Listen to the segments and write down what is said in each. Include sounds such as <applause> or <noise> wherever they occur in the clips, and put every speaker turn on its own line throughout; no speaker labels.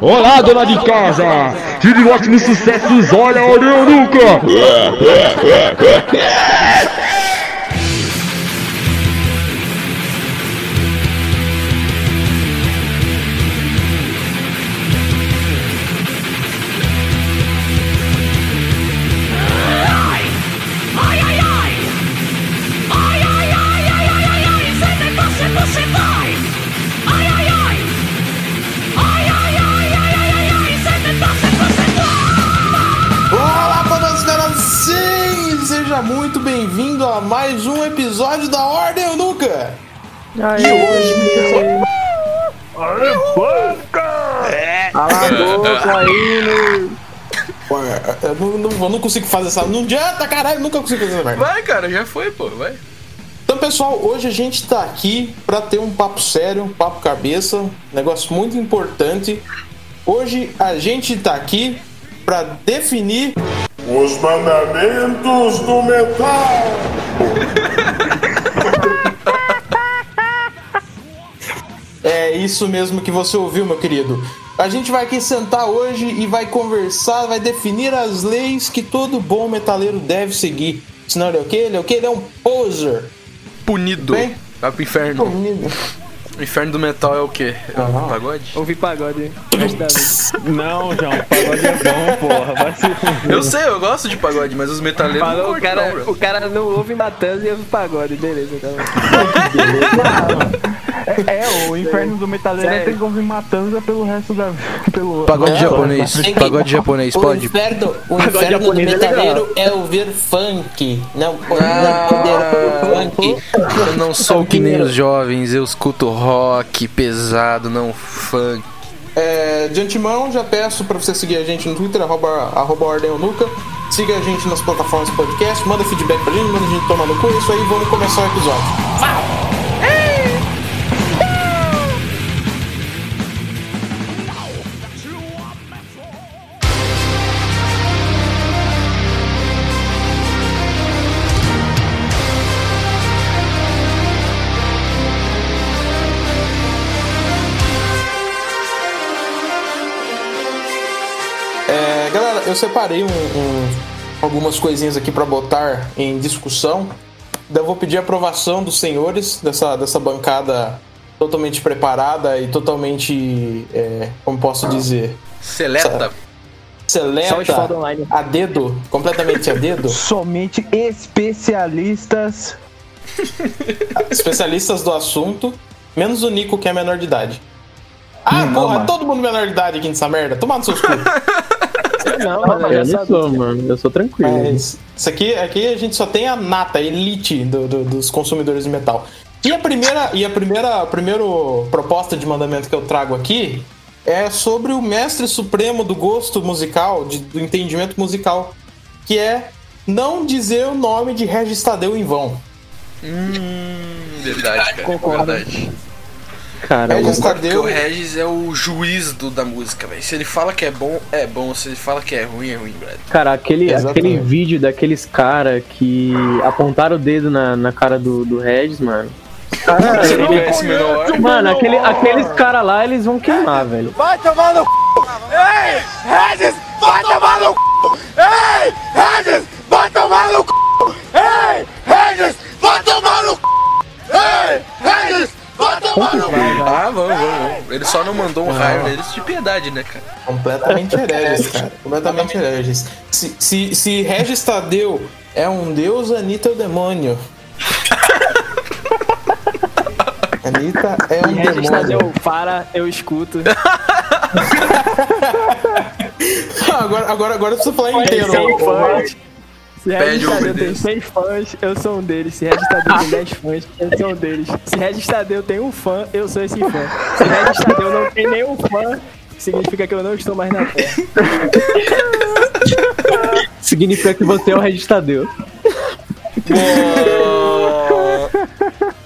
Olá, dona de casa! Tire lote nos sucessos, olha, olha, nunca!
Aê. E hoje.
Aê, banca!
É. Alagoas
aí, eu não, não, eu não consigo fazer essa. Não adianta, caralho, nunca consigo fazer essa merda.
Vai, cara, já foi, pô, vai.
Então, pessoal, hoje a gente tá aqui para ter um papo sério, um papo cabeça, um negócio muito importante. Hoje a gente tá aqui para definir
os mandamentos do metal. <laughs>
É isso mesmo que você ouviu, meu querido. A gente vai aqui sentar hoje e vai conversar, vai definir as leis que todo bom metaleiro deve seguir. Senão ele é o quê? Ele é o quê? Ele é um poser.
Punido. Bem? Vai pro inferno.
Punido.
O inferno do metal é o quê? É um pagode?
Ouvir pagode. <laughs>
Não, João, pagode é bom, porra. Vai se
Eu sei, eu gosto de pagode, mas os metaleiros
Falou,
não
o, cara,
não,
o cara não ouve matando e ouve pagode, beleza, <laughs> então.
É, é, o inferno do metaleiro Sério? tem que ouvir Matanza pelo resto da. Pelo...
Pagode não, japonês. Não, pagode japonês,
o
pode.
Inferno, o inferno do é metaleiro é, é ouvir funk. Não, ah, funk.
Eu não sou que nem os jovens, eu escuto rock pesado, não funk.
É, de antemão, já peço para você seguir a gente no Twitter, arroba, arroba Ordem Nuca. Siga a gente nas plataformas de podcast, manda feedback pra gente, manda a gente tomar no cu. Isso aí, vamos começar o episódio. Vai! Eu separei um, um, algumas coisinhas aqui para botar em discussão. Daí eu vou pedir a aprovação dos senhores dessa, dessa bancada totalmente preparada e totalmente, é, como posso dizer,
seleta.
Seleta a dedo, completamente a dedo. <laughs>
Somente especialistas. <laughs>
especialistas do assunto, menos o Nico que é menor de idade. Ah, hum, porra, todo mundo menor de idade aqui nessa merda. Toma no seus cu. <laughs>
Não, não eu não sou, mano. Eu sou tranquilo.
Mas isso aqui, aqui a gente só tem a nata, a elite do, do, dos consumidores de metal. E a primeira, e a primeira, a primeira proposta de mandamento que eu trago aqui é sobre o mestre supremo do gosto musical, de, do entendimento musical, que é não dizer o nome de Regis Tadeu em vão.
Hum, verdade, cara. Concordo. Verdade.
Cara,
Regis Tadeu... o Regis é o juiz do, da música, velho. Se ele fala que é bom, é bom. Se ele fala que é ruim, é ruim, velho.
Cara, aquele, aquele vídeo daqueles caras que apontaram o dedo na, na cara do, do Regis, mano. Cara, ele... Mano, aquele, aqueles caras lá, eles vão queimar, velho.
Vai tomar no c... Ei, Regis, vai tomar no c... Ei, Regis, vai tomar no c... Ei, Regis, vai tomar no c... Ei, Regis,
ah, vamos, vamos. Ele só não mandou um raio neles de piedade, né, cara?
Completamente <laughs> hereges, cara. Completamente hereges. Se, se, se Regis Tadeu é um deus, Anitta é o demônio. <laughs> Anitta é um Regis demônio. Tadeu,
para, eu escuto. <laughs>
agora, agora, agora eu preciso falar inteiro.
Se Regis Tadeu tem 100 fãs, eu sou um deles. Se Regis Tadeu tem 10 fãs, eu sou um deles. Se Regis Tadeu tem um fã, eu sou esse fã. Se Regis Tadeu não tem nenhum fã, significa que eu não estou mais na Terra.
significa que você é o Regis Tadeu.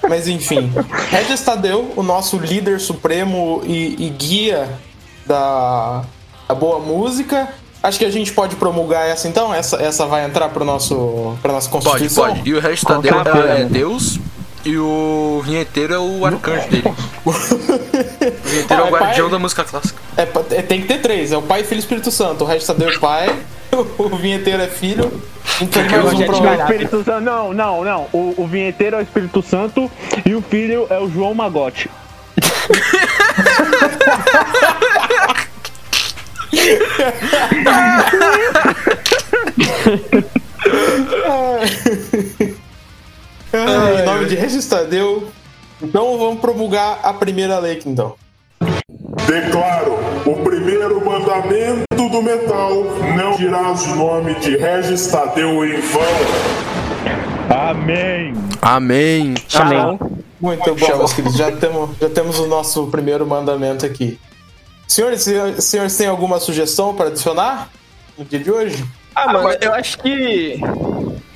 Mas enfim, Regis Tadeu, o nosso líder supremo e, e guia da, da boa música, Acho que a gente pode promulgar essa então? Essa, essa vai entrar para nosso pra nossa Constituição?
Pode, pode. E o resto da Deus é Deus, E o vinheteiro é o arcanjo dele. <laughs> o vinheteiro é o
Ah, é
guardião
pai?
da música clássica.
É, é, tem que ter três. É o Pai, Filho e Espírito Santo. O resto é pai. <laughs> O vinheteiro é filho. Então mais um.
Espírito Santo, não, não, não. O, o vinheteiro é o Espírito Santo e o filho é o João Magote. <laughs> <laughs>
Ah, em nome de Regis Tadeu. Então vamos promulgar a primeira lei aqui, então.
Declaro o primeiro mandamento do metal: não dirás o nome de Regis Tadeu em vão.
Amém.
Amém.
Amém.
Muito bom, meus queridos. Já temos, já temos o nosso primeiro mandamento aqui. Senhores, senhores, senhores têm alguma sugestão para adicionar no dia de hoje?
Ah, mano, eu acho que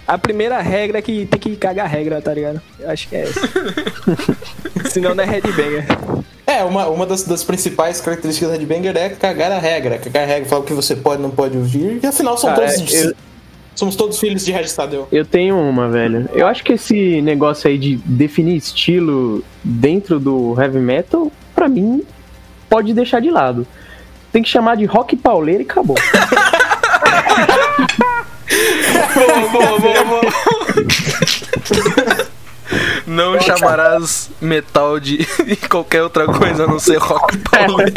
a primeira regra é que tem que cagar a regra, tá ligado? Eu acho que é essa. <laughs> Senão não é headbanger.
É, uma, uma das, das principais características da Headbanger é cagar a regra. Cagar a regra, falar o que você pode e não pode ouvir. E afinal, são
Cara,
todos,
eu-
somos todos filhos de Regis Tadeu.
Eu tenho uma, velho. Eu acho que esse negócio aí de definir estilo dentro do heavy metal, pra mim, pode deixar de lado. Tem que chamar de rock pauleiro e acabou.
Não chamarás metal de <laughs> qualquer outra coisa a não ser rock pauleiro.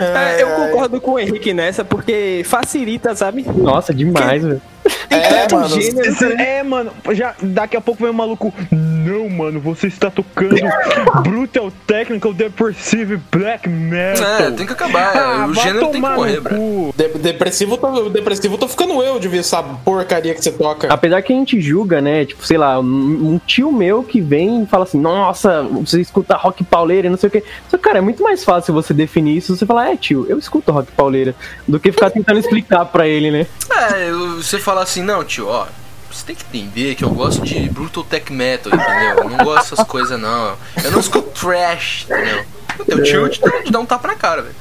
É, eu concordo com o Henrique nessa, porque facilita, sabe?
Nossa, demais, velho.
Tem
É, mano,
gênero.
Esse- É, mano, já daqui a pouco vem um maluco. Não, mano, você está tocando <laughs> Brutal Technical Depressive Black Metal.
É, tem que acabar.
Ah,
o gênero tem que morrer, bro.
De- depressivo, tô, depressivo tô ficando eu de ver essa porcaria que você toca.
Apesar que a gente julga, né? Tipo, sei lá, um, tio meu que vem e fala assim, nossa, você escuta rock pauleira e não sei o quê. Só cara, é muito mais fácil você definir isso. Você falar, é, tio, eu escuto rock pauleira, do que ficar tentando explicar pra ele, né?
É, você fala assim, não, tio, ó. Você tem que entender que eu gosto de brutal tech metal, entendeu? Eu não gosto dessas coisas, não. Eu não escuto trash, entendeu? O teu tio te dá um tapa na cara, velho.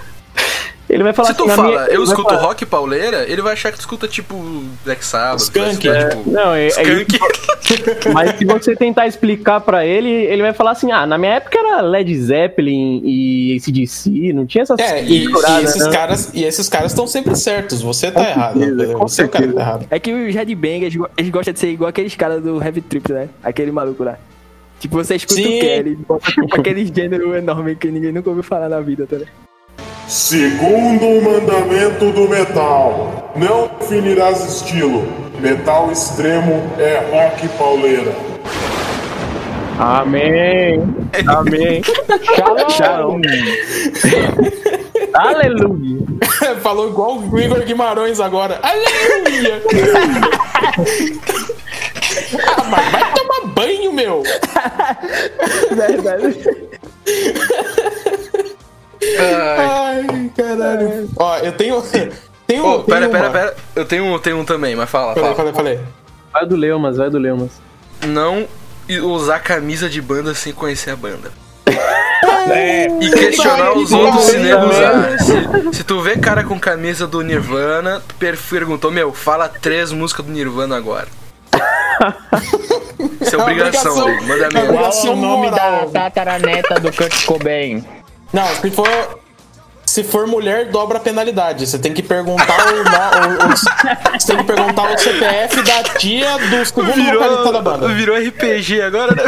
Ele vai falar
Se tu
assim,
fala,
minha-
eu escuto
falar-
rock pauleira, ele vai achar que tu escuta tipo Black Sabbath.
Skunk,
vai
é.
tipo,
Não, é, é
Skunk.
Mas se você tentar explicar pra ele, ele vai falar assim: ah, na minha época era Led Zeppelin e ACDC, não tinha essas
É, e, e esses
né?
caras e esses caras estão sempre certos. Você tá errado.
certeza, com
Você é o cara que tá
certeza.
errado.
É que os headbangers, eles gostam de ser igual aqueles caras do Heavy Trip, né? Aquele maluco lá. Tipo, você escuta
Sim.
o Kelly, <laughs> aquele gênero enorme que ninguém nunca ouviu falar na vida, tá ligado?
Segundo mandamento do metal: não definirás estilo. Metal extremo é rock pauleira.
Amém. Amém. Shalom. <laughs> Aleluia. <laughs>
Falou igual o Igor Guimarães agora. Aleluia! <laughs> ah, mas vai tomar banho, meu!
Verdade.
Ai, caralho. Ó, eu tenho. <laughs> tenho,
Ô, pera,
tenho
pera, pera. Eu tenho, um- tenho um também, mas fala,
Falei,
fala.
falei, falei.
Vai do Leumas, vai do Leumas.
Não usar camisa de banda sem conhecer a banda. <laughs>
É,
E questionar os outros se
vai.
usar. Se, se tu vê cara com camisa do Nirvana, tu per- perguntou, meu, fala três músicas do Nirvana agora. <laughs> Isso é obrigação,
obrigação.
velho. Mandamento.
Qual
Qual é o nome da tataraneta do Kurt Cobain?
Não, se for. Se for mulher, dobra a penalidade. Você tem que perguntar o, o- o- Você tem que perguntar o CPF da tia do segundo vocalista da banda.
virou RPG agora, né?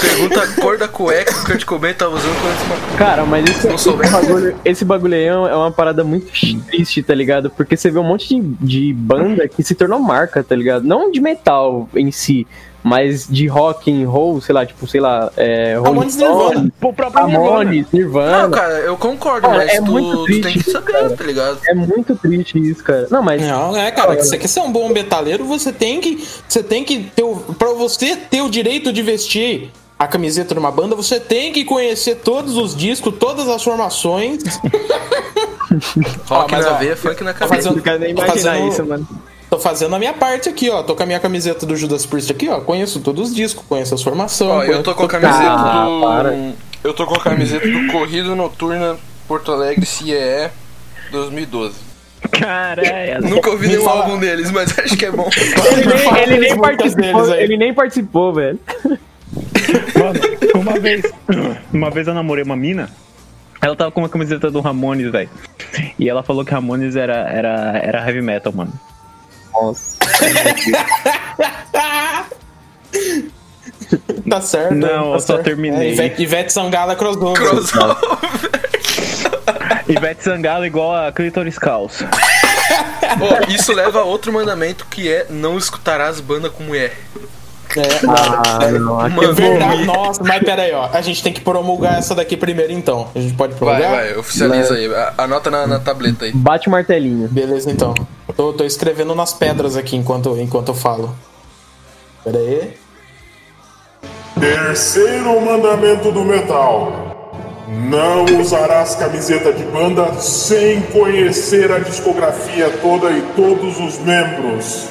Pergunta a cor da cueca que o Kurt Cobain tava usando quando.
Cara, mas esse,
Não
esse, bagulho, esse bagulho aí é é uma parada muito triste, tá ligado? Porque você vê um monte de, de banda que se tornou marca, tá ligado? Não de metal em si, mas de rock and roll, sei lá, tipo, sei lá, é, Rolling. Stones,
O próprio Nirvana.
Ramones, Nirvana.
Não, cara, eu concordo,
Cara,
mas
é
tu,
muito
tu
triste
tem que saber,
cara.
tá ligado?
É muito triste isso, cara. Não, mas
Não, é, cara, que você quer ser um bom metaleiro, você tem que. Você tem que ter. O, pra você ter o direito de vestir a camiseta de uma banda, você tem que conhecer todos os discos, todas as formações. <laughs>
Rock
mas,
na
ó,
veia, funk na cabeça.
fazendo,
Não quero nem imaginar
fazendo-
isso, mano.
Tô fazendo a minha parte aqui, ó. Tô com a minha camiseta do Judas Priest aqui, ó. Conheço todos os discos, conheço as formações.
Ó, eu tô com a camiseta
Ah,
do.
para.
Eu tô com a camiseta do Corrida Noturna Porto Alegre CIE 2012.
Caralho.
Nunca ouvi nenhum
fala-
álbum deles, mas <laughs> acho que é bom.
Ele nem, ele nem participou, ele nem participou, velho.
Mano, uma vez, uma vez eu namorei uma mina, ela tava com uma camiseta do Ramones, velho. E ela falou que Ramones era, era, era heavy metal, mano.
Nossa. <laughs>
Tá certo.
Não,
tá
eu só
certo.
terminei.
É, Ivete, Ivete Sangala crossover.
Crossover. <laughs>
Ivete Sangalo igual a Clitoris Calça.
Ó, isso leva a outro mandamento que é não escutarás banda com mulher.
É,
Ah, não. Aqui
Mano,
eu vou...
Verdade, nossa, mas pera aí, ó. A gente tem que promulgar essa daqui primeiro, então. A gente pode
Vai,
promulgar?
vai, oficializa aí. A- Anota na, na tableta aí.
Bate o martelinho.
Beleza, então. Tô, tô escrevendo nas pedras aqui enquanto, enquanto eu falo. Pera aí.
Terceiro mandamento do metal. Não usarás camiseta de banda sem conhecer a discografia toda e todos os membros.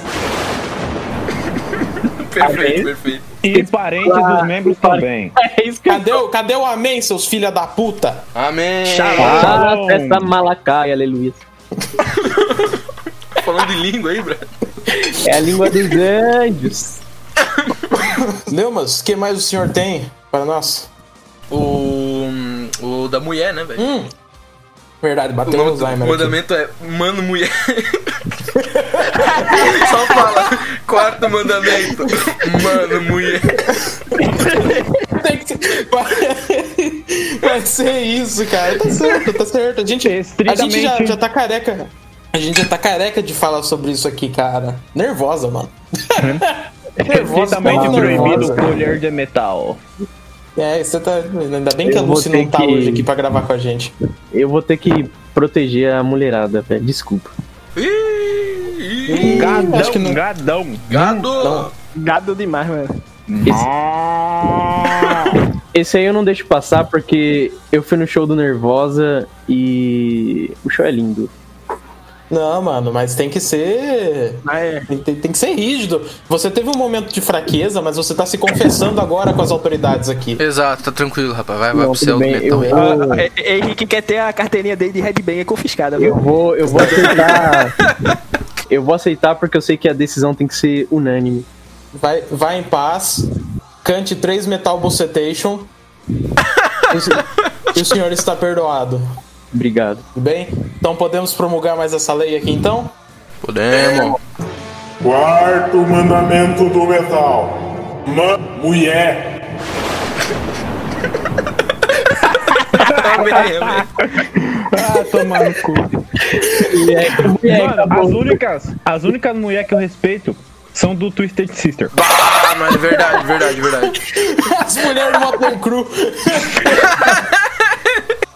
Perfeito, perfeito.
E parentes dos membros também. <laughs>
É isso que eu
Cadê o, cadê o amém, seus filha da puta?
Amém.
falo. Festa Malakai, aleluia. <laughs>
Falando de língua aí, bro.
É a língua dos anjos.
Neumas, o que mais o senhor tem para nós?
O. O da mulher, né, velho?
Hum. Verdade,
O
bateu o Alzheimer aqui.
mandamento é Mano Mulher. <laughs> Só fala. Quarto mandamento. Mano Mulher.
Tem que ser- vai, ser isso, cara. Tá certo, tá certo. A gente, a gente já, já tá careca. A gente já tá careca de falar sobre isso aqui, cara. Nervosa, mano. <laughs> nervosa,
Estritamente proibido
nervosa.
colher de metal.
É, você tá. Ainda bem que
Eu
a Lucy não tá
que-
hoje aqui pra gravar com a gente.
Eu vou ter que proteger a mulherada, velho. Desculpa.
Ih, ih,
Gadão,
acho que não-
gadão.
Gado.
Gado demais, mano.
Esse aí eu não deixo passar porque eu fui no show do Nervosa e o show é lindo.
Não, mano, mas tem que ser.
Mas é.
Tem, tem- tem que ser rígido. Você teve um momento de fraqueza, mas você tá se confessando agora com as autoridades aqui.
Exato, tá tranquilo, rapaz. Vai, vai
Não,
pro céu do metal
eu vou,
É, é, Henrique quer ter a carteirinha dele de headbanger confiscada, viu?
eu vou, eu vou aceitar. Eu vou aceitar porque eu sei que a decisão tem que ser unânime.
Vai, vai em paz, cante três Metal Bocetation. <laughs> o senhor está perdoado.
Obrigado.
Tudo bem? Então podemos promulgar mais essa lei aqui então?
Podemos.
Quarto mandamento do metal. Ma mulher.
Ah, tomar no cu.
Mulher,
Mano,
acabou.
as únicas, as únicas mulheres que eu respeito são do Twisted Sister.
Ah, mas é verdade, verdade, verdade.
As mulheres do Motley Crue.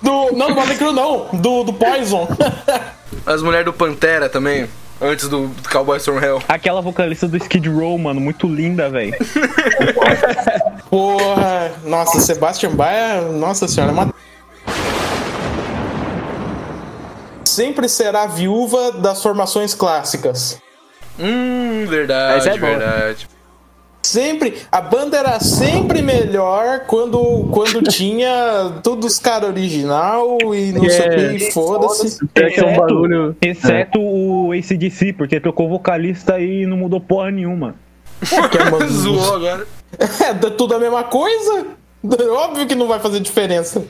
Do, não, do Motley Crue não. Do, do Poison. <laughs>
As mulheres do Pantera também. Antes do, do Cowboys from Hell.
Aquela vocalista do Skid Row, mano, muito linda, velho. <laughs>
Porra. Nossa, Sebastian Baia. Nossa senhora, é uma... Sempre será viúva das formações clássicas.
Hum, verdade,
é boa.
verdade.
Sempre, a banda era sempre melhor quando, quando <laughs> tinha todos os caras original e não sei o que, e foda-se.
É que é um bagulho.
exceto o ACDC, porque trocou vocalista e não mudou porra nenhuma.
Que é, uma- <laughs>
Zoou agora. <laughs>
é tudo a mesma coisa. Óbvio que não vai fazer diferença.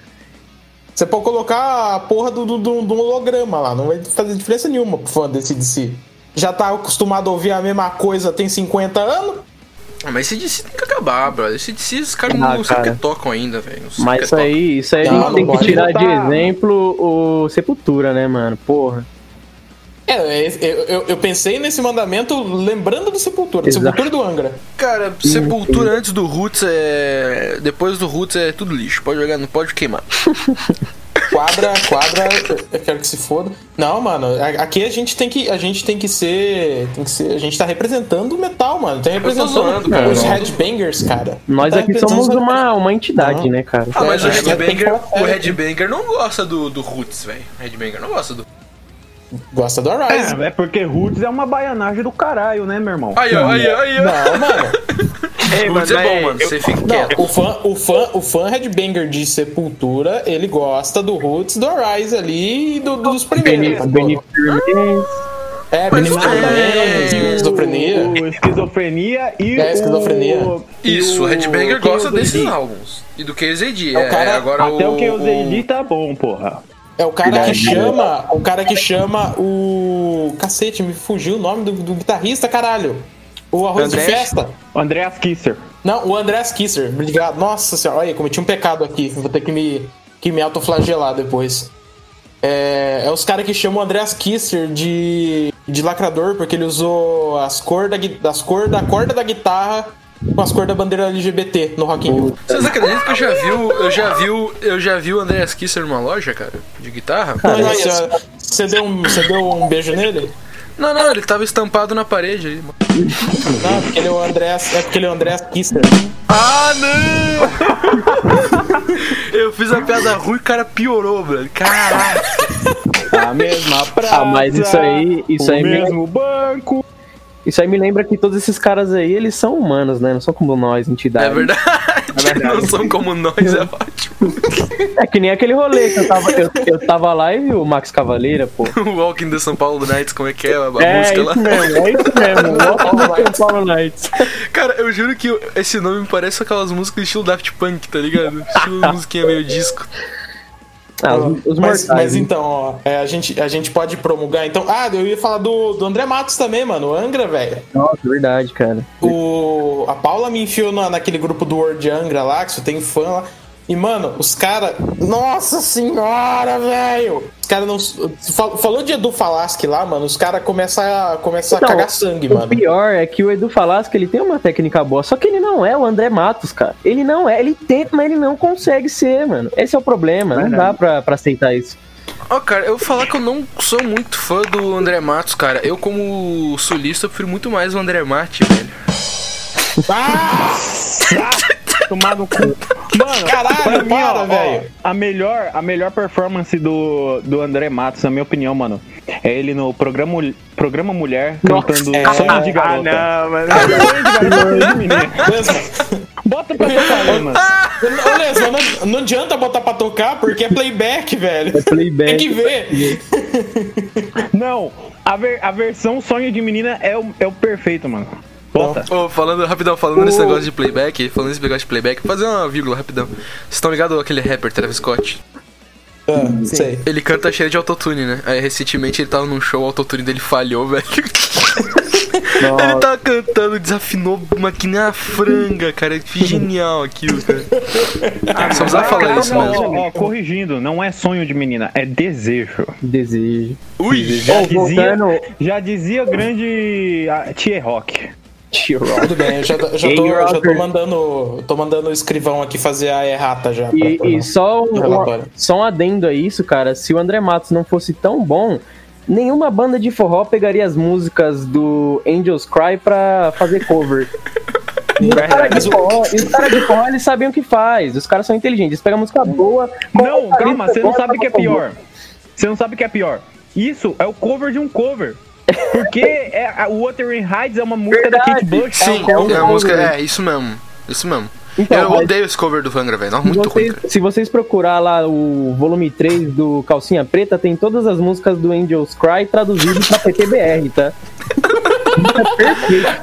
Você pode colocar a porra do, do, do- do holograma lá, não vai fazer diferença nenhuma pro fã desse DC. Já tá acostumado a ouvir a mesma coisa tem 50 anos?
Ah, mas esse DC tem que acabar, brother. Esse DC, os caras
Ah,
não sabem o
cara.
que tocam ainda, velho.
Mas isso aí, isso aí a
Não,
gente tem que tirar de
botar-
exemplo o Sepultura, né, mano? Porra.
É, eu, eu, eu pensei nesse mandamento lembrando do Sepultura, do
Exato.
Sepultura e do Angra.
Cara, Sepultura antes do Roots é. Depois do Roots é tudo lixo. Pode jogar, não pode queimar. <laughs>
Quadra, quadra, eu quero que se foda. Não, mano, aqui a gente tem que, a gente tem que ser, tem que ser, a gente tá representando o metal, mano. Tá representando
zoando, cara.
os headbangers, cara.
Nós
Tá
aqui somos
os-
uma, uma entidade,
Não.
né, cara?
Ah, mas
É,
o Headbanger, o. Headbanger não gosta do, do Roots, velho. O Headbanger não gosta do.
Gosta do Arise.
É, é porque Roots é uma baianagem do caralho, né, meu irmão?
Aí, ó, aí, ó, aí, ó.
Não, mano. <laughs>
Ei,
Roots é
mas-
bom, mano. Você fica quieto.
Não, o fã, o fã, o fã headbanger de Sepultura, ele gosta do Roots, do Rise ali e do, dos primeiros.
Firmez.
É,
Mas
Benny
tudo bem.
Firmez, esquizofrenia.
O esquizofrenia e
É, esquizofrenia.
o...
Isso, o Headbanger
Chaos
gosta desses álbuns. E do KZD.
É
É,
cara-
agora
Até o que eu
o
usei tá bom, porra.
É o cara que chama. O cara que chama o. Cacete, me fugiu o nome do, do guitarrista, caralho. O arroz
Andrés?
de festa.
O Andreas Kisser.
Não, o Andrés Kisser. Obrigado. Nossa senhora, olha, cometi um pecado aqui. Vou ter que me, que me autoflagelar depois. É, é os caras que chamam o Andreas Kisser de, de lacrador, porque ele usou as cores da, as cor da corda da guitarra com as cores da bandeira LGBT no Rock in Rio.
Vocês acreditam que eu já vi, o- eu já vi, o- eu já vi o Andreas Kisser numa loja, cara, de guitarra?
Mas, você, você deu um, você deu um beijo nele?
Não, não, ele tava estampado na parede ali. mano.
Não, porque ele é o Andreas, é porque ele é o Andreas Kisser.
Ah, não! <laughs> eu fiz a piada ruim e o cara piorou, velho. Caralho.
A mesma praça.
Ah, mas isso aí- isso
o
aí me-
mesmo banco.
Isso aí me lembra que todos esses caras aí, eles são humanos, né? Não são como nós, entidades.
É verdade. Não são como nós, é ótimo.
É que nem aquele rolê que eu tava, eu, eu tava lá e o Max Cavaleira, pô. <laughs>
O Walking the São Paulo Nights, como é que é a,
É,
música
isso
lá?
mesmo, é isso mesmo. <laughs> Walking the São Paulo Nights.
Cara, eu juro que esse nome me parece aquelas músicas estilo Daft Punk, tá ligado? Estilo musiquinha meio disco.
Ah, os, os
Mas,
mortais.
mas então, ó, é, a, gente, a gente pode promulgar. Então, ah, eu ia falar do, do André Matos também, mano. O Angra, velho.
Nossa, verdade, cara.
O, a Paula me enfiou na, naquele grupo do World Angra lá, que só tem fã lá. E, mano, os caras. Nossa senhora, velho! Os caras não. fal- Falou de Edu Falaschi lá, mano. Os caras começam a, começam a
Então,
cagar sangue,
O
mano.
pior é que o Edu Falasco, ele tem uma técnica boa, só que ele não é o André Matos, cara. Ele não é, ele tenta, mas ele não consegue ser, mano. Esse é o problema, não dá pra, pra aceitar isso.
Ó, cara, eu vou falar que eu não sou muito fã do André Matos, cara. Eu, como sulista, eu prefiro muito mais o André Mate, velho. <laughs>
Tomar no cu. Mano,
Caralho,
pra mim,
para, velho.
a melhor, a melhor performance do, do André Matos, na minha opinião, mano, é ele no programa, programa Mulher cantando
é.
Sonhos de
Ah,
Garota.
não, mano.
Bota pra tocar aí, mano.
Não, não adianta botar pra tocar porque é playback, velho.
playback.
Tem que ver.
Não, a, ver- a versão Sonho de Menina é o, é o perfeito, mano.
Ô, falando, rapidão, falando nesse negócio de playback, falando nesse negócio de playback, fazer uma vírgula rapidão. Vocês estão ligados aquele rapper Travis Scott?
Ah, sei.
Ele canta cheio de autotune, né? Aí recentemente ele tava num show, o autotune dele falhou, <laughs> velho. Ele tava cantando, desafinou uma que nem a franga, cara. Que genial aquilo, cara. <laughs> Só precisava falar isso
Não,
mesmo.
ó, ó, corrigindo, não é sonho de menina, é desejo.
Desejo.
Ui!
Já
Ô,
dizia,
voltando-
já dizia grande ah, Tia Rock.
Tudo bem, eu já, já, tô, já tô mandando. Tô mandando o escrivão aqui fazer a errata já.
E,
pra-
e só, um, só um adendo a isso, cara. Se o André Matos não fosse tão bom, nenhuma banda de forró pegaria as músicas do Angels Cry pra fazer cover. <laughs> E os caras de forró, os caras de forró, eles sabem o que faz. Os caras são inteligentes. Eles pegam música boa.
Não, calma, você não sabe o que é pior. Você não sabe o que é pior. Isso é o cover de um cover. Porque é, a Wuthering Heights é uma música da Kate
Verdade.
Bush.
Sim,
É um
é a música. É, isso mesmo. Isso mesmo.
Então,
eu
mas-
odeio esse cover do Vangra, velho. Muito ruim,
vocês,
cara.
se vocês procurar lá o volume 3 do Calcinha Preta, tem todas as músicas do Angels Cry traduzidas pra PTBR, tá?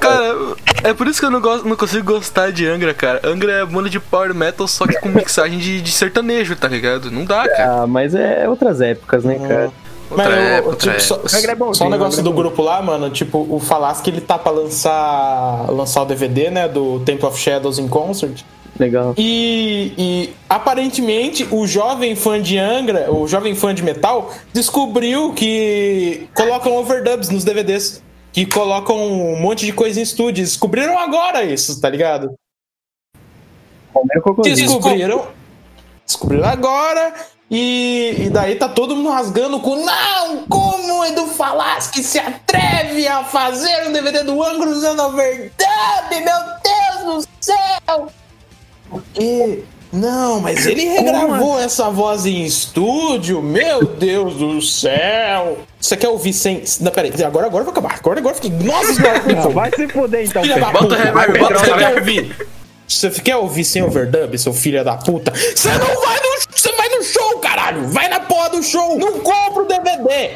Cara, é por isso que eu não, gosto, não consigo gostar de Angra, cara. Angra é banda de power metal, só que com mixagem de, de sertanejo, tá ligado? Não dá, cara.
Ah, mas é outras épocas, né, cara?
Outra
Mas,
época,
o-
outra
tipo, só,
época.
Regra é bonzinho,
só um negócio
regra
do
é
grupo lá, mano. Tipo, o Falasque ele tá pra lançar, lançar o DVD, né? Do Temple of Shadows in Concert.
Legal.
E, e, aparentemente o jovem fã de Angra, o jovem fã de metal, descobriu que colocam overdubs nos DVDs. Que colocam um monte de coisa em estúdio. Descobriram agora isso, tá ligado? Descobriram. Descobriram agora. E, e daí tá todo mundo rasgando com Não! Como o Edu Falaschi se atreve a fazer um DVD do Angra usando a verdade? Meu Deus do céu! Porque Não, mas ele regravou essa voz em estúdio. Meu Deus do céu. Você quer ouvir sem. Não, peraí, agora, agora eu vou acabar. Agora, agora eu fiquei. Nossa senhora,
Não, vai se fuder então,
Filha da.
Bota reverb, bota
ouvir? Você quer ouvir sem overdub, seu filho da puta? Você não vai no. Caralho! Vai na porra do show! Não compra o DVD!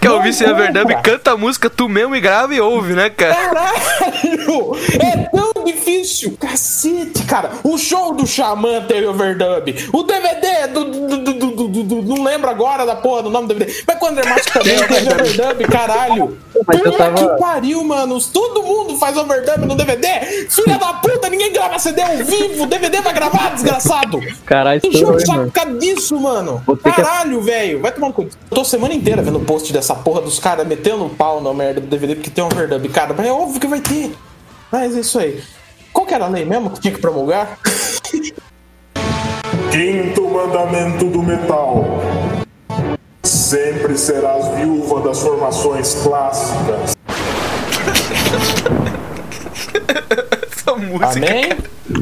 Compra.
overdub? Canta a música tu mesmo e grava e ouve, né, cara?
Caralho! É tão difícil! Cacete, cara! O show do Xamã teve overdub. O DVD do. do, do, do, do- não lembro agora da porra do nome do DVD. Mas quando é Macho também teve overdub, caralho!
Mas eu tava-
que pariu, mano! Todo mundo faz overdub no DVD! Filha da puta, ninguém grava CD ao vivo! DVD vai gravar, desgraçado!
Caralho,
Encheu
estourou,
o saco
mano.
disso, mano.
Ter que-
Caralho, velho. Vai tomar no cu. Eu tô semana inteira vendo post dessa porra dos caras metendo pau na merda do DVD porque tem um overdub. Cara, mas é óbvio que vai ter. Mas é isso aí. Qual que era a lei mesmo que tinha que promulgar?
Quinto mandamento do metal. Sempre serás viúva das formações clássicas.
Essa música.
Amém?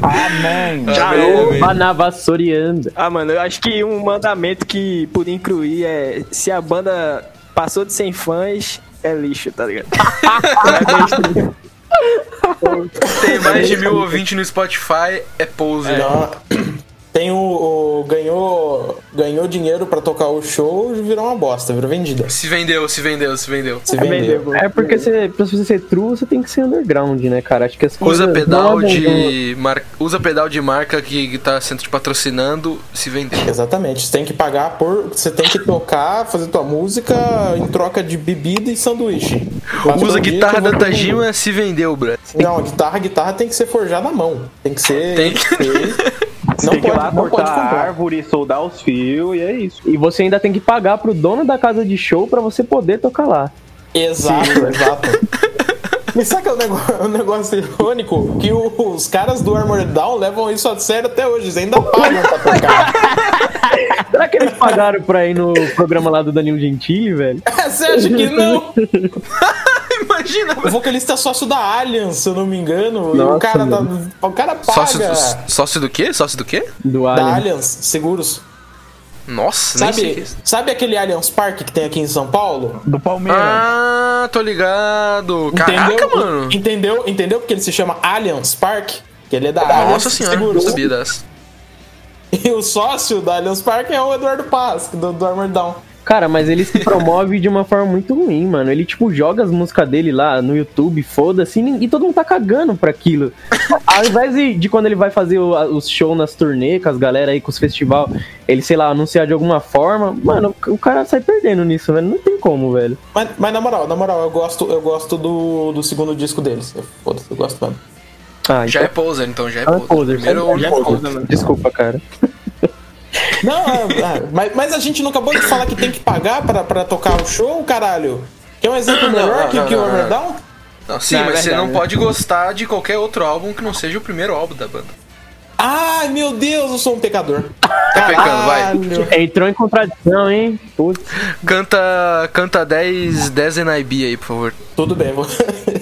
Amém.
Amém, amém.
Vanavassorianda.
Ah, mano, eu acho que um mandamento que podia incluir é se a banda passou de 100 fãs, é lixo, tá ligado?
Tem mais de mil ouvintes no Spotify, é pose.
Não. <clears throat> Tem o, o- ganhou ganhou dinheiro pra tocar o show e virou uma bosta, virou vendida.
Se vendeu, se vendeu, se vendeu.
Se vendeu.
É porque você, pra você ser true, você tem que ser underground, né, cara? Acho que as coisas.
Usa
não
pedal de mar... usa pedal de marca que, que tá sendo te patrocinando, se vendeu.
Exatamente, você tem que pagar por. Você tem que tocar, fazer tua música em troca de bebida e sanduíche.
Usa guitarra da Tajima, se vendeu, bro.
Não, a guitarra, a guitarra tem que ser forjada à mão. Tem que ser.
Tem que-
ser- Não
tem que ir
pode,
lá
não pode
cortar a
comprar.
árvore, soldar os fios e é isso.
E você ainda tem que pagar pro dono da casa de show pra você poder tocar lá.
Exato, exato. <laughs> E sabe que é um negócio, um negócio irônico? Que o- os caras do Armored Down levam isso a sério até hoje. Eles ainda pagam pra tocar. <laughs>
Será que eles pagaram pra ir no programa lá do Danilo Gentili, velho? <laughs>
Você acha que não?
Imagina,
O vocalista é sócio da Allianz, se eu não me engano. e o
Nossa,
cara, tá, o cara paga
Sócio, sócio do quê? Sócio do quê?
Do
da. Allianz Seguros.
Nossa, nem sei o que é
Sabe,
isso.
sabe aquele Allianz Park que tem aqui em São Paulo?
Do Palmeiras.
Ah, tô ligado. Caraca,
entendeu?
mano.
Entendeu? Entendeu porque ele se chama Allianz Park? Que ele é da Allianz
Nossa senhora, não
Seguros.
sabia dessa. <laughs>
E o sócio da Allianz Park é o Eduardo Paz, do, do Armored Down.
Cara, mas ele se promove de uma forma muito ruim, mano. Ele, tipo, joga as músicas dele lá no YouTube, foda-se, e e todo mundo tá cagando pra aquilo. Ao invés de, de quando ele vai fazer o- a- os shows nas turnê com as galera aí, com os festival, ele, sei lá, anunciar de alguma forma, mano, o cara sai perdendo nisso, velho. Não tem como, velho.
Mas, mas na moral, na moral, eu gosto, eu gosto do, do segundo disco deles. Foda-se, eu gosto mesmo.
Ah,
Já é poser, então já é
então é
poser.
poser.
Primeiro
já é poser.
Desculpa, cara.
Não, é, é, mas, mas a gente não acabou de falar que tem que pagar pra, pra tocar o show, caralho? Que é um exemplo
Não,
melhor
não,
que,
não,
que o
não,
Armored
não. Não, sim,
Não, é
mas você
verdade,
não
né?
pode gostar de qualquer outro álbum que não seja o primeiro álbum da banda.
Ai, meu Deus, eu sou um pecador.
Tá pecando, vai.
Entrou em contradição, hein? Putz.
Canta, canta 10, 10 NIB aí, por favor.
Tudo bem, vou <laughs>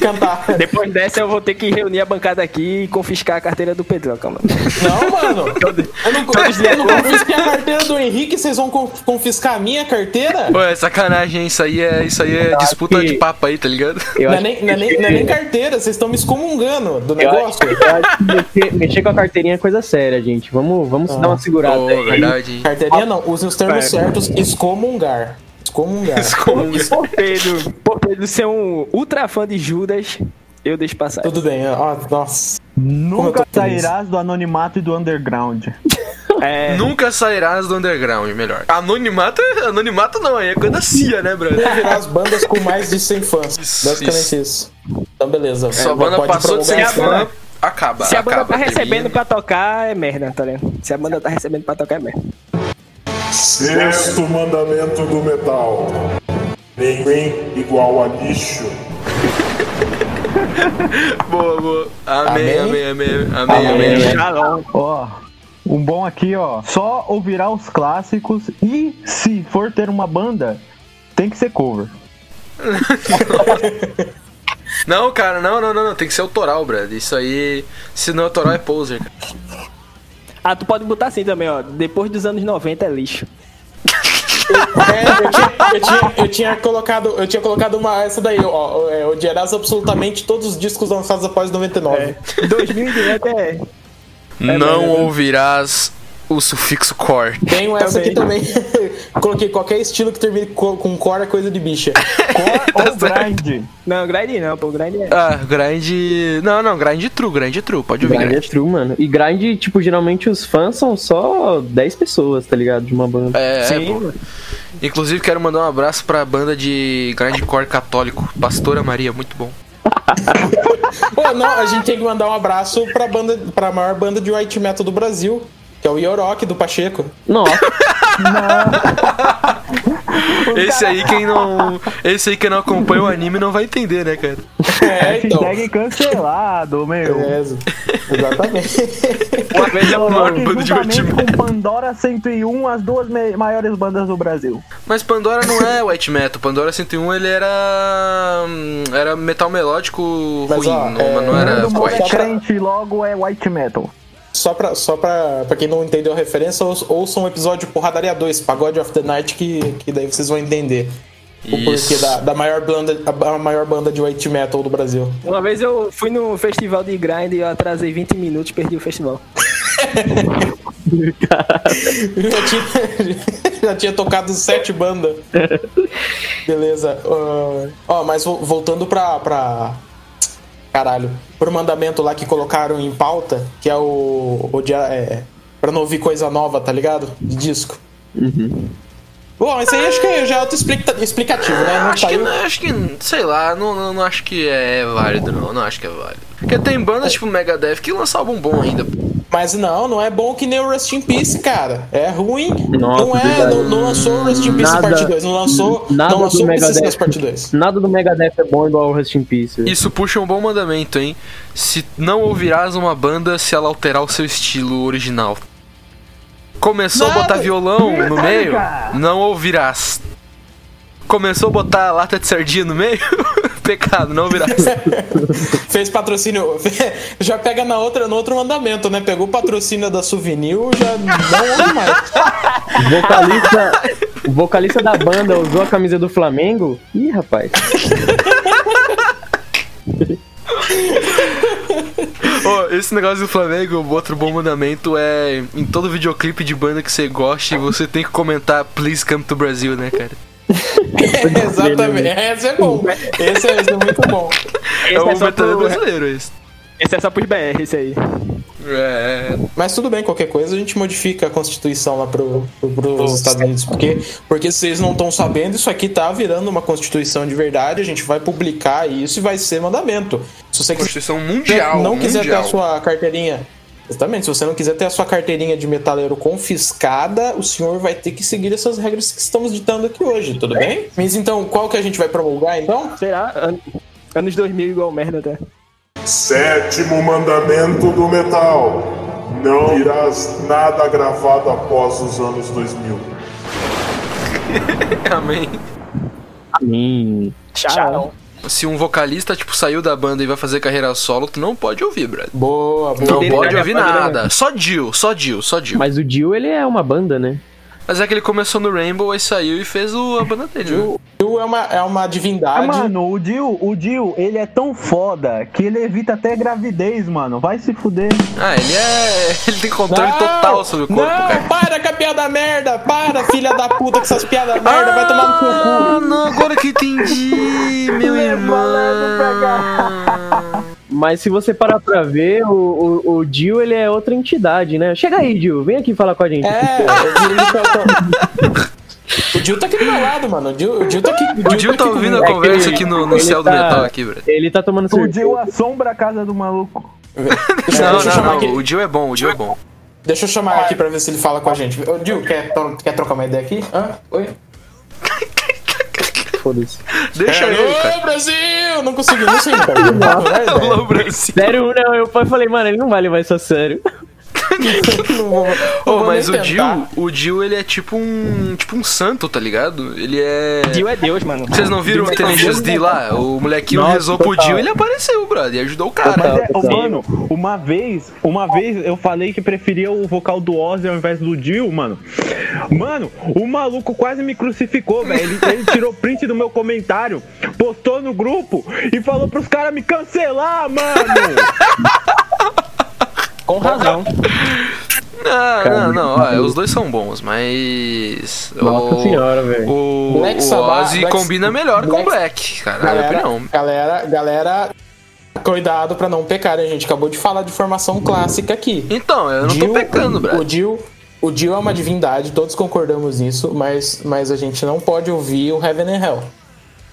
cantar.
Depois dessa eu vou ter que reunir a bancada aqui e confiscar a carteira do Pedrão, calma.
Não, mano. Eu não, eu não confisquei a carteira do Henrique, vocês vão con- confiscar a minha carteira?
Pô, é sacanagem, hein? Isso aí é, isso aí é disputa
que-
de papo aí, tá ligado?
Eu
Não é, nem, não, é nem, não é nem carteira, vocês estão me excomungando do
Eu acho,
negócio.
eu acho que mexer, mexer com a carteirinha é coisa séria, gente. Vamos, vamos dar uma segurada
Pô,
aí.
verdade?
Carteirinha não, usem os termos certos, excomungar. Excomungar. <laughs>
Como
E por Pedro, por Pedro ser um ultra fã de Judas, eu deixo passar.
Tudo bem, ó, nossa.
Nunca sairás do anonimato e do underground. <laughs>
É,
Nunca sairás do underground, melhor. Anonimato, anonimato não, aí é coisa da CIA, né, brother?
Vou virar as bandas com mais de 100 fãs.
Isso,
Basicamente isso. Então, beleza.
Sua
É,
banda passou de
prorrogar
100
essa-
fã, acaba.
se a banda
acaba,
tá recebendo
termina.
pra tocar, é merda, tá ligado? Se a banda tá recebendo pra tocar, é merda.
Sexto mandamento do metal. Ninguém igual a lixo. <laughs>
Boa, boa. Amém,
Amém?
amém, amém, amém, amém. amém.
Shalom.
Ó, um bom aqui, ó. Só ouvirá os clássicos e se for ter uma banda, tem que ser cover. <laughs>
Não, cara, não, não, não, não. Tem que ser autoral, brother. Isso aí. Se não é autoral, é poser, cara.
Ah, tu pode botar assim também, ó. Depois dos anos 90 é lixo.
É, eu tinha, eu tinha- eu tinha colocado, eu tinha colocado uma essa daí, ó, é, odiarás absolutamente todos os discos lançados após 99.
2000 em diante é.
Não ouvirás o sufixo core.
Tenho essa aqui também. <laughs> Coloquei qualquer estilo que termine co- com core é coisa de bicha. <laughs>
Ou grind.
Não, grind não, pô, grind é.
Ah, grind. Não, não, grind true, grind true. Pode ouvir
Grind é
grind.
true, mano. E grind, tipo, geralmente os fãs são só 10 pessoas, tá ligado? De uma banda.
É,
Sim, mano.
Inclusive, quero mandar um abraço pra banda de grindcore católico, Pastora Maria, muito bom. <laughs>
Pô, não, a gente tem que mandar um abraço pra banda, pra maior banda de white metal do Brasil, que é o Yorok do Pacheco.
Nossa,
Esse aí quem não. Esse aí que não acompanha o anime não vai entender, né, cara?
É, então.
Hashtag cancelado, meu.
É, exatamente.
Uma vez
Mano,
Coloque
bando white
com Pandora 101 as duas maiores bandas do Brasil.
Mas Pandora não é white metal. Pandora 101 ele era. Era metal melódico
Mas,
ruim,
ó,
não,
é,
não era
é
white.
crente, logo é white metal.
Só pra, só pra, pra quem não entendeu a referência, ouça ouça um episódio Porradaria 2, Pagode of the Night, que, que daí vocês vão entender o porquê da, da maior, banda, a, maior banda de white metal do Brasil.
Uma vez eu fui no festival de grind e eu atrasei 20 minutos e perdi o festival. <laughs>
já, tinha, <laughs> já tinha tocado sete bandas. <laughs> Beleza. ah, Ó, mas vo- voltando pra, pra. Caralho. Pro mandamento lá que colocaram em pauta, que é o. o é, pra não ouvir coisa nova, tá ligado? De disco. Bom, esse aí acho que já é auto-explicativo, né? Não
Acho que,
saiu.
não- acho que, sei lá, não, não, não acho que é válido, não. Não acho que é válido. Porque tem bandas tipo Megadeth que lançam álbum bom ainda.
Mas não, não é bom que nem o Rust in Peace, cara. É ruim.
Nossa,
não é, não, não lançou o Rust in Peace
Nada-
parte 2. Não lançou,
nada
não lançou
do
o Megadeth parte 2.
nada do Megadeth é bom igual o Rust in Peace.
Isso puxa um bom mandamento, hein? Se não ouvirás uma banda se ela alterar o seu estilo original. Começou a
Nada.
botar violão no meio, não ouvirás. Começou a botar lata de sardinha no meio, <laughs> pecado, não ouvirás. <laughs>
Fez patrocínio. <laughs> Já pega na outra, no outro mandamento, né? Pegou o patrocínio da Souvenir, já não ouve mais.
O vocalista, o vocalista da banda usou a camisa do Flamengo. Ih, rapaz.
Ô, esse negócio do Flamengo, outro bom mandamento é em todo videoclipe de banda que você goste, você tem que comentar Please come to Brasil, né, cara? <laughs>
Exatamente. Esse é bom. Esse é, <laughs> esse é muito bom.
é
Esse
o
é só
metade
pro-
brasileiro esse.
Esse é só pros BR, esse aí.
É,
Mas tudo bem, qualquer coisa a gente modifica a Constituição lá pro, pro, pros Estados Unidos. Porque, porque vocês não estão sabendo, isso aqui tá virando uma Constituição de verdade. A gente vai publicar isso e vai ser mandamento. Se você quiser
Constituição Mundial.
não quiser ter a
mundial.
sua carteirinha. Exatamente, se você não quiser ter a sua carteirinha de metaleiro confiscada, o senhor vai ter que seguir essas regras que estamos ditando aqui hoje, tudo bem? Mas então, qual que a gente vai promulgar então?
Será? An- Anos 2000 igual merda até.
Sétimo mandamento do metal. Não irás nada gravado após os anos 2000. <laughs>
Amém.
Hum.
Tchau.
Se um vocalista, tipo, saiu da banda e vai fazer carreira solo, tu não pode ouvir, brother.
Boa, boa.
Não pode ouvir nada. Só Jill, só Jill, só Jill. Mas,
Mas o Dio, ele é uma banda, né?
É que ele começou no Rainbow, aí saiu e fez o, a banda dele. né?
Tu é uma, é uma
Ah,
divindade.
mano, o Dio, o Dio, ele é tão foda que ele evita até gravidez, mano. Vai se fuder.
Ah, ele é. <laughs> Ele tem controle total sobre o corpo,
não,
cara.
para com a piada merda! Para, filha da puta, com essas piadas merda, vai tomar no cu!
Ah, não, agora que entendi, meu irmão.
Mas se você parar pra ver, o, o, o Dio, ele é outra entidade, né? Chega aí, Dio, vem aqui falar com a gente.
É, <laughs> o Gil tá- O tá aqui do meu lado, mano. O Gil, o Gil tá aqui.
O Gil tá
aqui
ouvindo a
comigo.
conversa aqui no, no céu do
tá-
metal aqui, brother.
Ele tá tomando
O
cerveja.
Dio assombra a casa do maluco.
Deixa,
Não, não,
chamar
não.
aqui.
O Jill é bom, o Jill é bom.
Deixa eu chamar aqui pra ver se ele fala com a gente. Ô, Gil, quer, quer trocar uma ideia aqui? Hã? Oi?
Foda-se.
Deixa ele, cara.
Alô, Brasil! Não consegui, <laughs> não sei, é.
Alô, Brasil.
Sério, não, eu falei, mano, ele não vai levar isso a sério. <laughs>
Não vou- não
Ô,
vou
mas o. Jill, o Jill, ele é tipo um. Tipo um santo, tá ligado? Ele é.
Dio é Deus, mano.
Vocês não viram o
Dio é
Tenacious D lá? O molequinho
Nossa,
rezou pro. Jill e ele apareceu, brother. E ajudou o cara.
Mas é, mano, uma vez, uma vez eu falei que preferia o vocal do Ozzy ao invés do Dio, mano. Mano, o maluco quase me crucificou, velho. Ele, ele tirou print do meu comentário, postou no grupo e falou pros caras me cancelar, mano. <laughs>
Com razão.
Não, não, não. ó, os dois são bons, mas.
Nossa
o,
senhora, velho.
O,
Black
o Ozzy
Black-
combina melhor com o
Black-
Black, cara. Na minha
Galera,
opinião.
galera, galera, cuidado pra não pecar, a gente acabou de falar de formação clássica aqui.
Então, eu não tô
Jill-
pecando,
O
brother.
Jill, o Jill é uma divindade, todos concordamos nisso, mas, mas a gente não pode ouvir o Heaven and Hell.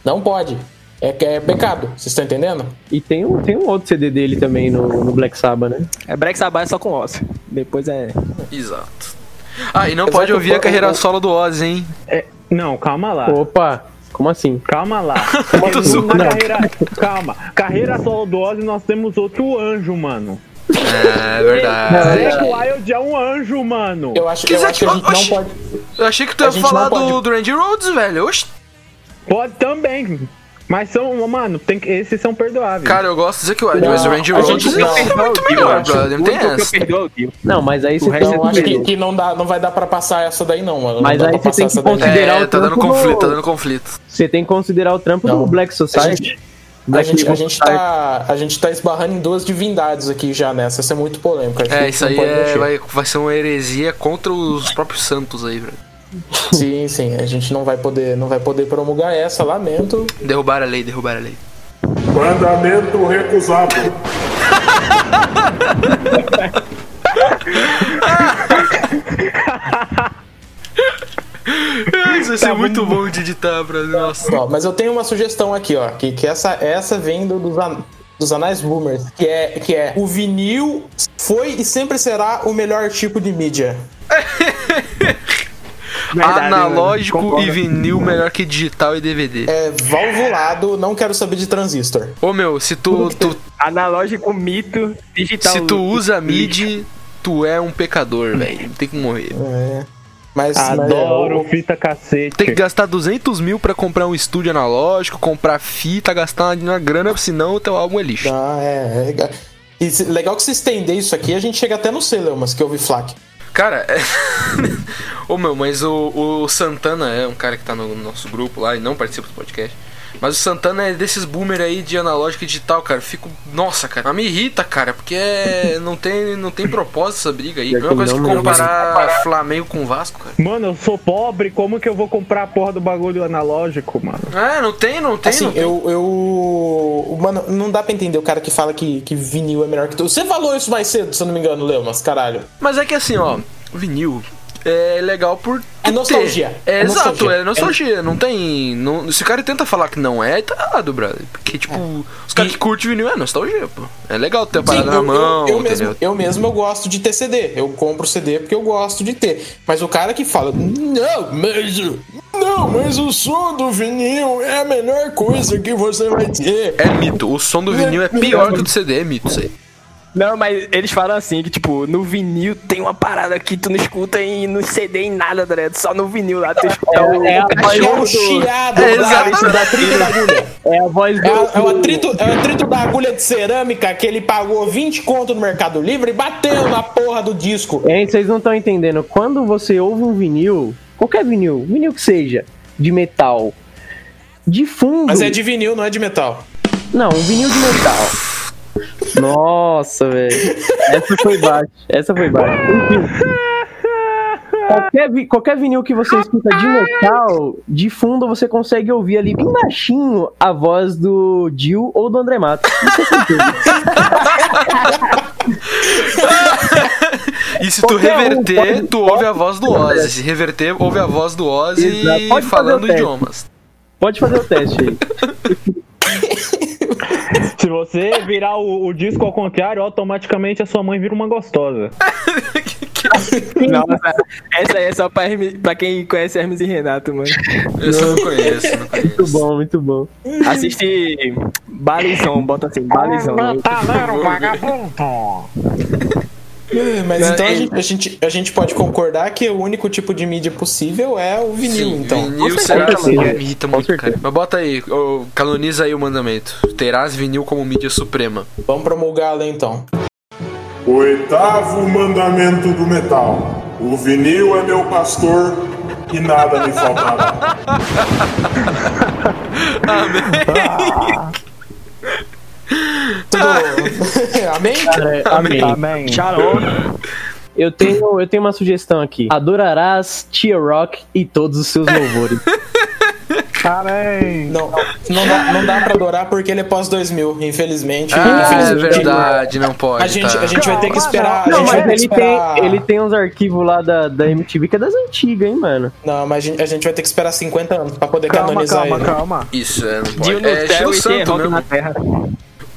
Não pode. É que é pecado, vocês estão entendendo?
E tem um, tem um outro CD dele também no, no Black Sabbath, né?
É Black Sabbath só com osso. Depois é.
Exato. Ah, e não
Exato,
pode ouvir a
o-
carreira
o-
solo do Ozzy, hein?
É, não, calma lá.
Opa, como assim?
Calma lá. <laughs>
Tô zoando.
Na carreira, calma. Carreira solo do Ozzy, nós temos outro anjo, mano.
É verdade.
Zack Wild é um anjo, mano.
Eu acho,
Que
eu acho que a gente
Oxi.
não pode.
Eu achei que tu ia falar
não pode-
do, do Randy Rhodes, velho. Oxi.
Pode também. Mas são, mano, tem, que- esses são perdoáveis.
Cara, eu gosto Wild,
Não,
mas o Randy
a
Rhodes
gente
não
não-
é muito melhor, brother. Não tem
O que
essa.
é o.
Não, mas aí você
Então, acho que,
que.
que não, dá, não vai dar pra passar essa daí, não, mano.
Mas
não
aí você tem que considerar-
É, tá dando conflito,
do-
tá dando conflito.
Você tem que considerar o trampo
Não.
do Black
A
Society.
gente, a, gente, a, gente tá, a gente tá esbarrando em duas divindades aqui já nessa. Essa é muito que a
É, isso aí é, vai, vai ser uma heresia contra os próprios santos aí, velho. <laughs>
Sim, sim. A gente não vai poder, não vai poder promulgar essa, lamento.
Derrubar a lei, derrubar a lei.
Mandamento recusado.
Isso vai ser muito bom de editar, brother. Nossa.
Ó, mas eu tenho uma sugestão aqui, ó. Que, que essa, essa vem do- dos, an- dos anais boomers. Que é, que é o vinil foi e sempre será o melhor tipo de mídia. <laughs>
Verdade,
Analógico e vinil melhor que digital e DVD.
É valvulado, não quero saber de transistor.
Ô meu, se tu, tu,
Analógico, mito, digital.
se tu usa MIDI, tu é um pecador, velho. Tem que morrer.
É. Mas,
Adoro
mas,
fita cacete.
Tem que gastar 200 mil pra comprar um estúdio analógico, comprar fita, gastar uma grana, senão o teu álbum é lixo.
Ah, é, é. E se- legal que se estender isso aqui, a gente chega até no mas que eu ouvi Flak.
Cara, é... <laughs> Ô meu, mas o, o Santana é um cara que tá no nosso grupo lá e não participa do podcast. Mas o Santana é desses boomer aí de analógico e digital, cara. Fico. Nossa, cara. Mas me irrita, cara, porque é- não tem, não tem propósito essa briga aí. É uma
que
coisa que
não mesmo.
comparar Flamengo com Vasco, cara.
Mano, eu sou pobre, como que eu vou comprar a porra do bagulho analógico, mano?
É, não tem, não tem,
Assim,
não tem.
eu, eu. Mano, não dá pra entender o cara que fala que, que vinil é melhor que tudo. Você falou isso mais cedo, se eu não me engano, Leo, mas caralho.
Mas é que assim, ó, vinil é legal por.
É nostalgia.
É,
É
exato,
nostalgia.
é nostalgia. Não tem. Não, se o cara tenta falar que não é, tá errado, brother. Porque, tipo, os caras
E-
que curtem vinil é nostalgia, pô. É legal ter a
Sim,
parada na
eu,
mão,
eu, eu mesmo, eu mesmo eu gosto de ter CD. Eu compro CD porque eu gosto de ter. Mas o cara que fala, não, mas. Não, mas o som do vinil é a melhor coisa que você vai ter.
É mito. O som do vinil é pior que o do CD, é mito isso aí.
Não, mas eles falam assim, que tipo, no vinil tem uma parada que tu não escuta e no CD em nada, tá ligado? Só no vinil lá tu escuta o,
é a
o
É
cachorro
o
do...
chiado
É,
da,
exatamente.
da trilha da agulha.
É a voz do.
É, a- é o atrito, é o atrito da agulha de cerâmica que ele pagou 20 conto no Mercado Livre e bateu na porra do disco.
Hein, vocês não estão entendendo. Quando você ouve um vinil, qualquer vinil, vinil que seja, de metal, de fundo.
Mas é de vinil, não é de metal.
Não, um vinil de metal. Nossa, velho. Essa foi baixa. Essa foi baixa. Qualquer, vi- qualquer vinil que você escuta de metal, de fundo você consegue ouvir ali bem baixinho a voz do Jill ou do André Matos. Isso é certeza.
E se tu
Qualquer um
reverter,
pode-
tu ouve a voz do Ozzy. Se reverter, ouve a voz do Ozzy falando idiomas.
Pode fazer o teste aí. <laughs>
Se você virar o, o disco ao contrário, automaticamente a sua mãe vira uma gostosa. <laughs>
Nossa, essa aí é só pra, Hermes- pra quem conhece Hermes e Renato, mano.
Eu não conheço, não conheço.
Muito bom, muito bom.
Assiste Balizão, bota assim, Balizão.
Metaleiro vagabundo!
É, Mas
Não,
então a
é-
gente, a, gente, a gente pode concordar que o único tipo de mídia possível é o vinil,
Sim,
então.
vinil será
Com
muito, cara. Mas bota aí, canoniza aí o mandamento. Terás vinil como mídia suprema.
Vamos promulgar a lei então.
Oitavo mandamento do metal. O vinil é meu pastor e nada me faltará. <laughs> <laughs>
Tudo. <laughs> Amém?
Cara, amém.
Amém.
Shalom.
Eu tenho, eu tenho uma sugestão aqui. Adorarás Tia Rock e todos os seus louvores. <laughs>
Amém.
Não, não, dá, não dá pra adorar porque ele é pós-2000, infelizmente.
Ah, é
infelizmente.
verdade, não pode.
A gente,
tá.
a gente vai ter que esperar.
Não,
a gente vai
mas ele tem,
esperar.
ele tem uns arquivos lá da, da MTV que é das antigas, hein, mano.
Não, mas a gente, a gente vai ter que esperar 50 anos pra poder
Calma,
canonizar
calma,
ele.
calma.
Isso, é, não
Dio
pode.
no
É
céu e
santo
rock na terra.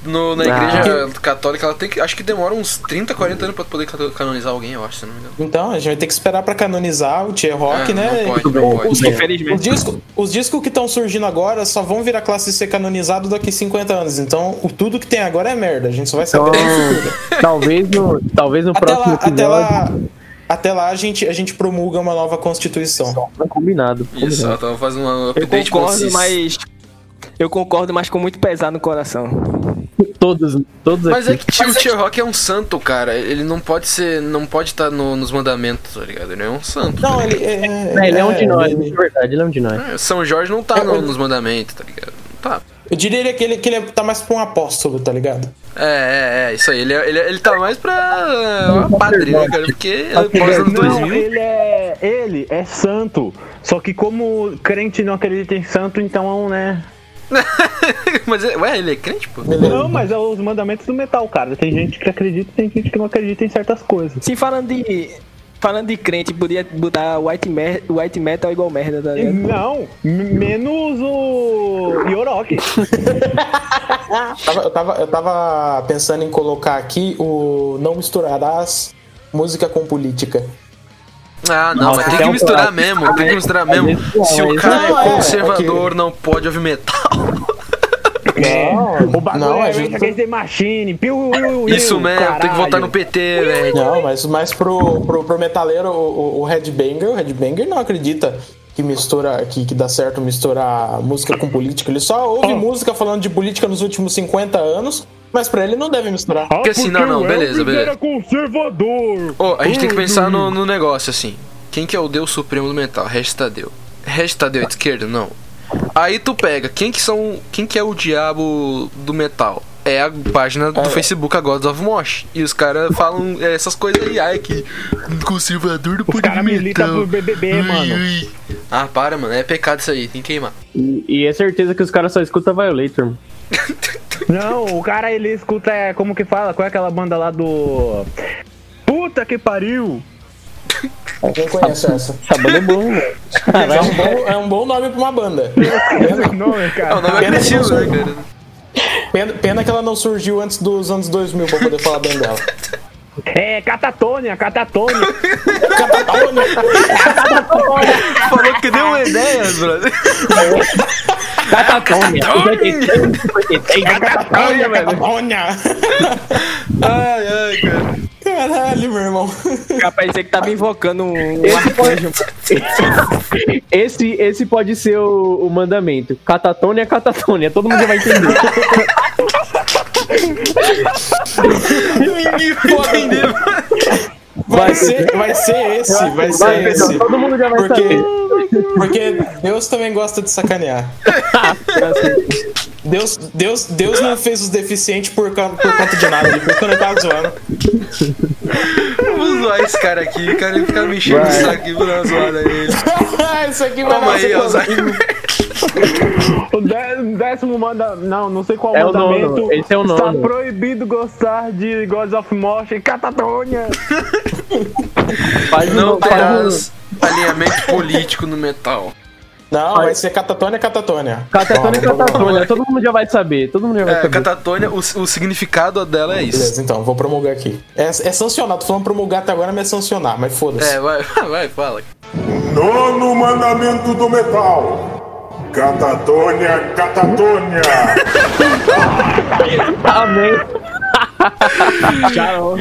No, na
Ah.
igreja católica, ela tem que. Acho que demora uns 30, 40 anos pra poder ca- canonizar alguém, eu acho, se não me engano.
Então, a gente vai ter que esperar pra canonizar o Tier Rock,
É,
né?
Não pode, não pode.
Os,
Infelizmente.
os discos, os discos que estão surgindo agora só vão virar classe C canonizado daqui 50 anos. Então, o, tudo que tem agora é merda. A gente só vai saber
Então, <laughs> talvez no, talvez no
Até
próximo
lá, até lá, até lá a, gente, a gente promulga uma nova constituição.
Tá combinado.
Isso,
combinado.
ela tava fazendo uma
Eu
update
concordo,
concis-
mas. Eu concordo, mas com muito pesar no coração.
Todos, todos
Mas
aqui.
é que tio, o Tio Rock é um santo, cara. Ele não pode ser. Não pode estar nos mandamentos, tá ligado? Ele é um santo.
Não, ele é.
É, ele é um de nós,
ele-
de verdade, ele é um de nós.
É, São Jorge não tá
É,
no- nos mandamentos, tá ligado? Não tá.
Eu diria que ele, que ele tá mais pra um apóstolo, tá ligado?
É, é, é, isso aí. Ele, é- ele, é- ele tá mais pra uma padre, né, cara? Porque após anos
Não,
2000.
ele é. Ele é santo. Só que como crente não acredita em santo, então, né?
Mas, é- ué, ele é crente, pô?
Não, mas é os mandamentos do metal, cara. Tem gente que acredita e tem gente que não acredita em certas coisas.
Sim, falando de. Falando de crente, podia botar white, mer white metal igual merda, tá ligado?
Não, menos o Yorok. <laughs>
Tava- eu, tava, eu tava pensando em colocar aqui o Não Misturarás Música com Política.
Ah, não,
Nossa,
mas tem que
um
misturar mesmo, tem que misturar mesmo.
Mas,
Se o cara
Não,
é
é,
conservador, não pode ouvir metal.
Não, <laughs>
O bagulho
não,
é
a gente.
Rage Against the Machine. Piu, piu, <laughs> piu,
Isso mesmo, tem que votar no PT, velho.
Não, mas, mas pro, pro, pro metaleiro, o, o, o Headbanger, o Headbanger não acredita que mistura, que, que dá certo misturar música com política. Ele só ouve música falando de política nos últimos 50 anos, mas pra ele não deve misturar.
Ah,
Porque assim, não, não, beleza, beleza.
era conservador.
Ô, a gente tem que pensar no, no negócio assim. Quem que é o deus supremo do metal? Regis Tadeu. Regis Tadeu é de esquerda? Não. Aí tu pega, quem que são. Quem que é o diabo do metal? É a página do
É.
Facebook a Gods of Mosh. E os caras falam é, essas coisas aí, ai que conservador do
Os caras militam pro BBB, mano.
Ah, para, mano. É pecado isso aí, tem que queimar.
E, e é certeza que os caras só escutam Violator. mano.
Não, o cara ele escuta, é, como que fala? Qual é aquela banda lá do. Puta que pariu!
Quem conhece essa?
Essa banda é bom, velho.
É um, bom, é um bom nome pra uma banda.
Esse nome,
o
cara.
nome é preciso, né, cara?
Pena, pena que ela não surgiu antes dos anos 2000 pra poder falar bem dela.
É, <laughs> Catatônia, Catatônia.
Falou que deu uma ideia, brother.
Catatônia.
Olha, Catatonia!
Ai, ai, cara.
Caralho, meu irmão.
Capaz você que tava invocando um
Esse pode,
arcanjo.
esse, esse pode ser o, o mandamento. Catatônia, catatônia. Todo mundo já vai entender. <laughs>
Ninguém vai entender.
Vai ser, vai ser esse, vai
Vai,
ser
Pedro,
esse.
todo mundo já vai
Porque,
saber.
porque Deus também gosta de sacanear. <laughs> Deus, Deus, Deus não fez os deficientes por, por conta de nada, ele fez quando ele tava zoando.
Vamos zoar esse cara aqui, o cara ele fica me enchendo o saco aqui, vou dar uma zoada nele. <laughs>
Isso aqui vai
Calma aí, Alzheimer. <laughs>
O dé- décimo manda. Não, não sei qual
É o
mandamento.
nono, esse é o
Está
nono.
proibido gostar de Gods of Mosh e Catatônia. <laughs>
Faz
Não terás alinhamento político no metal.
Não, vai ser catatônia, catatônia.
Catatônia, catatônia. Todo mundo já vai saber. Todo mundo já vai
É,
saber.
catatônia, o, o significado dela é isso.
Beleza, então, vou promulgar aqui. É, é sancionado, tô falando promulgar até agora, mas é sancionar, mas foda-se.
É, vai, <laughs> vai, fala.
Nono mandamento do metal. Catatônia, catatônia.
Amém.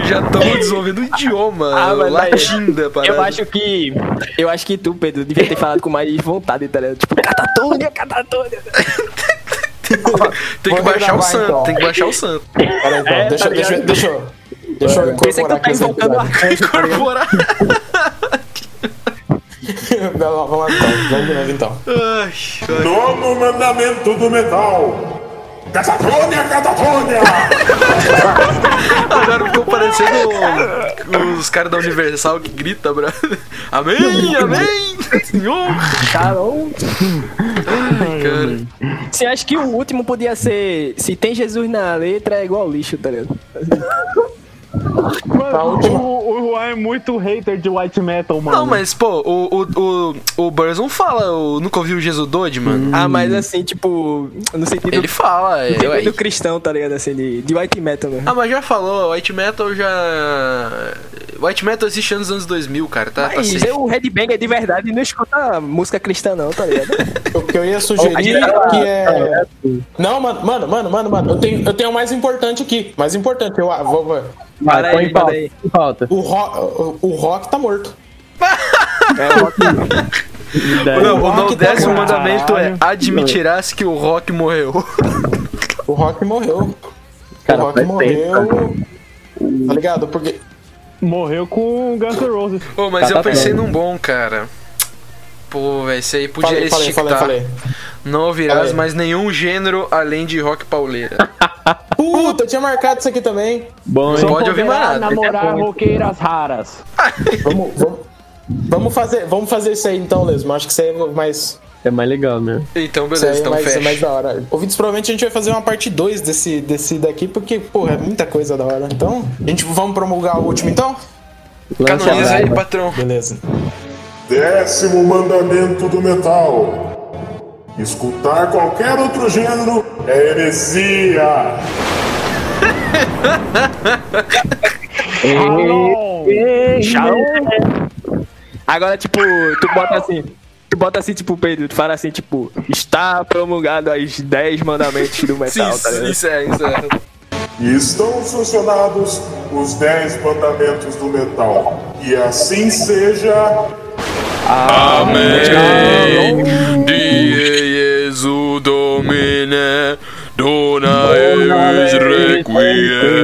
Já estamos desenvolvendo um idioma
Ah, mas daí-
latim da parada.
Eu acho que. Eu acho que tu, Pedro, devia ter falado com mais vontade, tá ligado? Tipo, catatônia, catatônia.
Tem que baixar o santo,
então.
tem que baixar o santo.
Peraí, então,
É,
deixa,
tá
deixa, eu- deixa eu
Pensei que
incorporar
tu tá invocando o ligado?
Incorporar. <laughs>
Vamos lá então, vamos de novo então.
Ai, ai.
Nono mandamento do metal. Catatônia, catatônia!
Agora ficou parecendo os caras da Universal que grita, bro. Amém, amém, senhor.
Carol.
Ai, cara.
Você acha que o último podia ser. Se tem Jesus na letra, é igual lixo, tá ligado?
Mano, o, o Juan é muito hater de white metal, mano.
Não, mas, pô, o, o, o, o Burns não fala, eu nunca ouviu o Jesus Dode, mano.
Ah, mas assim, tipo. No sentido.
Ele fala, é.
no sentido cristão, tá ligado? Assim, de, de white metal mesmo.
Ah, mas já falou, White Metal já. White Metal existe nos anos 2000, cara, tá? tá
Mas eu, o headbanger de verdade, não escuta música cristã, não, tá ligado? <laughs>
O que eu ia sugerir que é. Não, mano, mano, mano, mano, mano. Eu tenho, eu tenho o mais importante aqui. Mais importante, eu ah, vou. vou-
Põe
aí, manda aí.
pauta.
O rock, o, o rock tá morto. <laughs>
É rock. <laughs>
Não, o
rock
não
tá
décimo mandamento é admitirás que o rock morreu.
O rock morreu.
Cara,
o rock
faz tempo,
morreu. Tá ligado? Porque.
Morreu com Guns N' Roses.
Pô, mas
Tá,
eu
tá
pensei
bom.
num bom, cara. Pô, velho, esse aí podia
Falei, falei, falei,
estictar.
falei.
Não ouvirás
Falei.
mais nenhum gênero além de rock pauleira. <laughs>
Puta, eu tinha marcado isso aqui também.
Bom,
Não pode ouvir mais nada.
namorar roqueiras raras. <laughs>
Vamos, vamos, vamos, fazer, vamos fazer isso aí então, Lesmo. Acho que isso aí é mais.
é mais legal mesmo.
Então,
Isso aí
beleza,
é
então
mais, é
fecha.
mais da hora. Ouvidos, provavelmente a gente vai fazer uma parte 2 desse, desse daqui, porque, porra, é muita coisa da hora. Então, a gente vamos promulgar o último então?
Lança
Canoniza aí, patrão.
Beleza.
Décimo mandamento do metal. Escutar qualquer outro gênero é heresia. <laughs>
Agora, tipo, tu bota assim. Tu bota assim, tipo, Pedro, tu fala assim, tipo, está promulgado as 10 mandamentos do
Sim,
metal, tá ligado?
isso é, isso é.
E estão sancionados os dez mandamentos do metal. E assim seja.
Amém. Die Jesu Domine, dona eis requiem.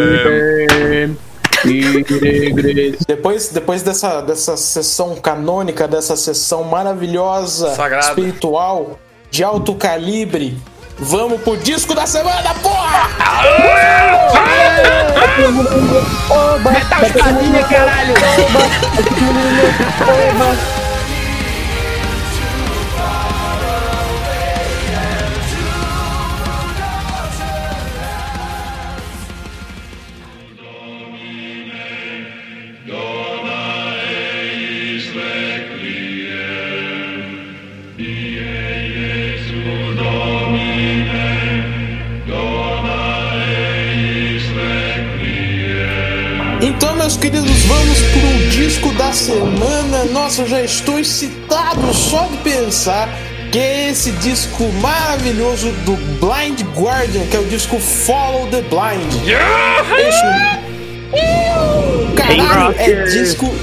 Depois, depois dessa, dessa sessão canônica, dessa sessão maravilhosa,
Sagrada.
espiritual, de alto calibre, vamos pro disco da semana, porra!
Metal espadinha, caralho!
Meus queridos, vamos pro disco da semana. Nossa, eu já estou excitado só de pensar que é esse disco maravilhoso do Blind Guardian, que é o disco Follow the Blind. Isso. Caralho, é disco.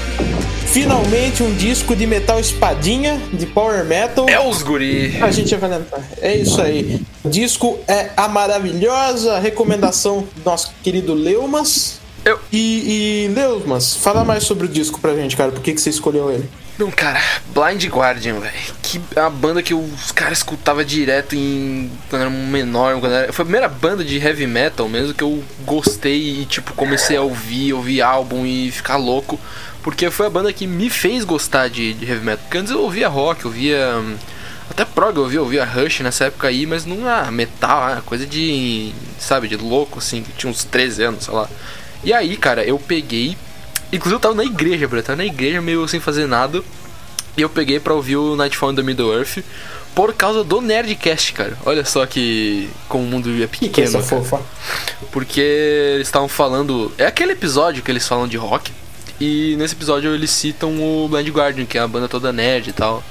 Finalmente um disco de metal espadinha, de power metal.
É os guri.
A gente vai lembrar. É isso aí. O disco é a maravilhosa recomendação do nosso querido Leumas.
Eu-
E, e Leumas, fala mais sobre o disco pra gente, cara. Por que, que você escolheu ele?
Não, cara, Blind Guardian, velho. Que é uma banda que os caras escutavam direto em. quando era menor. Quando era... Foi a primeira banda de heavy metal mesmo que eu gostei e, tipo, comecei a ouvir, ouvir álbum e ficar louco. Porque foi a banda que me fez gostar de, de heavy metal. Porque antes eu ouvia rock, eu ouvia. Até prog eu ouvia, eu ouvia Rush nessa época aí, mas não ah, metal, ah, coisa de. sabe, de louco assim, que tinha uns 13 anos, sei lá. E aí, cara, eu peguei. Inclusive eu tava na igreja, bro. Eu tava na igreja meio sem fazer nada. E eu peguei pra ouvir o Nightfall in the Middle Earth por causa do Nerdcast, cara. Olha só que como o mundo é
Que
pequeno.
coisa
cara.
fofa.
Porque eles estavam falando. É aquele episódio que eles falam de rock. E nesse episódio eles citam o Blind Guardian, que é a banda toda nerd e tal.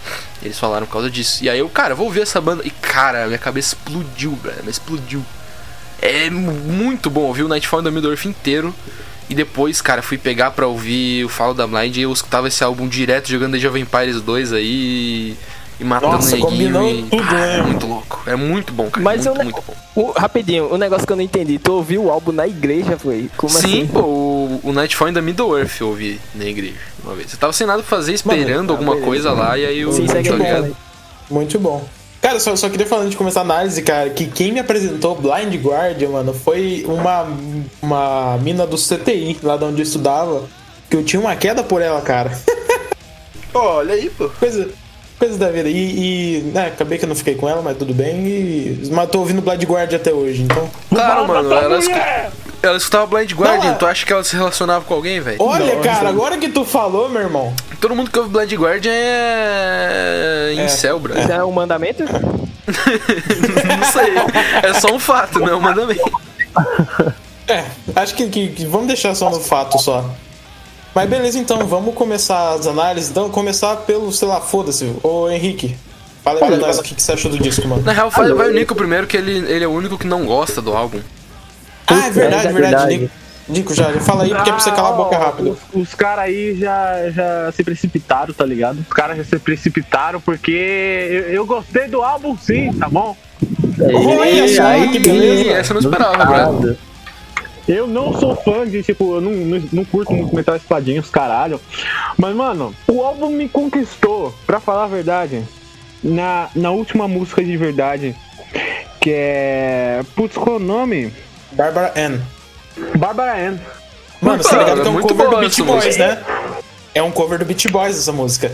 Eles falaram por causa disso. E aí eu, cara, vou ouvir essa banda. E cara, minha cabeça explodiu, velho. Explodiu. É muito bom ouvir o Nightfall in the Middle Earth inteiro. E depois, cara, fui pegar pra ouvir o Follow da Blind e eu escutava esse álbum direto jogando Age of Empires 2 aí e matando
Nossa,
neguinho. E,
tudo, né?
é muito louco. É muito bom, cara.
Mas
muito,
eu-
muito bom.
O- rapidinho, o negócio que eu não entendi. Tu ouviu o álbum na igreja, foi? Como
Sim,
assim?
pô, o, o Nightfall in the Middle Earth eu ouvi na igreja uma vez. Eu tava sem nada pra fazer, esperando
ah,
alguma
beleza.
coisa lá e aí eu.
Sim, segue
tá
a
ligado?
bola.
Muito bom. Cara, só, só queria falar antes de começar a análise, cara, que quem me apresentou Blind Guardian, mano, foi uma, uma mina do CTI, lá de onde eu estudava, que eu tinha uma queda por ela, cara. <laughs>
Olha aí, pô.
Coisa, coisa da vida. E, e, né, acabei que eu não fiquei com ela, mas tudo bem. E, mas tô ouvindo Blind Guardian até hoje, então.
Claro, mano, ela, escu- ela escutava Blind Guardian,
Não,
tu acha que ela se relacionava com alguém, velho?
Olha,
Nossa.
cara, agora que tu falou, meu irmão.
Todo mundo que ouve Blind Guardian é. incel, bro.
Isso é um mandamento? <laughs>
Não sei. É só um fato, não é um mandamento.
É, acho que, que- que vamos deixar só no fato só. Mas beleza, então, vamos começar as análises. Então, começar pelo, sei lá, foda-se. Ô Henrique, fala aí pra nós o que, que você achou do disco, mano.
Na real, vai, vai o Nico primeiro, que ele, ele é o único que não gosta do álbum.
Ah, é verdade,
é
verdade.
verdade.
Nico, Nico, já, já fala aí, porque é pra você calar a boca
Ah,
rápido.
Os, os caras aí já, já se precipitaram, tá ligado? Os caras já se precipitaram porque eu, eu gostei do álbum sim, tá bom?
Olha só,
aí,
que beleza.
Essa eu não esperava, brother.
Eu não sou fã de, tipo, eu não, não, não curto muito metal espadinha, os caralho. Mas, mano, o álbum me conquistou, pra falar a verdade, na, na última música de verdade, que é. Putz, qual é o nome?
Barbara Ann.
Barbara Ann.
Mano, você tá ligado que é um cover do
essa
Boys,
música.
né? É um cover do Beach Boys essa música.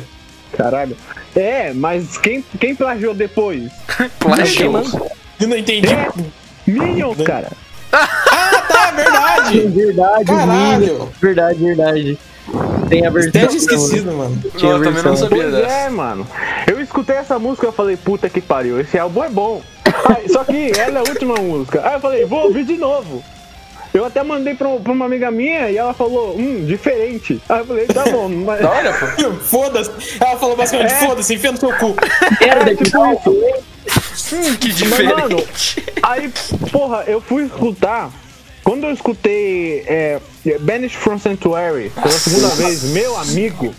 Caralho. É, mas quem, quem plagiou depois? <laughs>
Plástico.
Eu não entendi.
É. Minions, cara.
Ah, tá, verdade. <laughs>
Verdade,
Caralho.
Minions. Verdade, verdade. Tem a versão.
Até tinha esquecido, mano.
Tinha
eu também não
versão.
sabia
Pois
dessa.
é, mano. Eu escutei essa música e falei, puta que pariu, esse álbum é bom. Aí, <laughs> só que ela é a última música. Aí eu falei, vou ouvir de novo. Eu até mandei pra, pra uma amiga minha e ela falou, hum, diferente. Aí eu falei, tá bom, mas. <laughs>
Hora, pô. <laughs>
Foda-se. Ela falou basicamente,
É.
foda-se, enfia no seu cu.
Merda,
É,
que
tipo isso.
Hum, que
Mas, mano,
diferente.
aí, porra, eu fui escutar. Quando eu escutei é, Banished from Sanctuary pela segunda vez, meu amigo,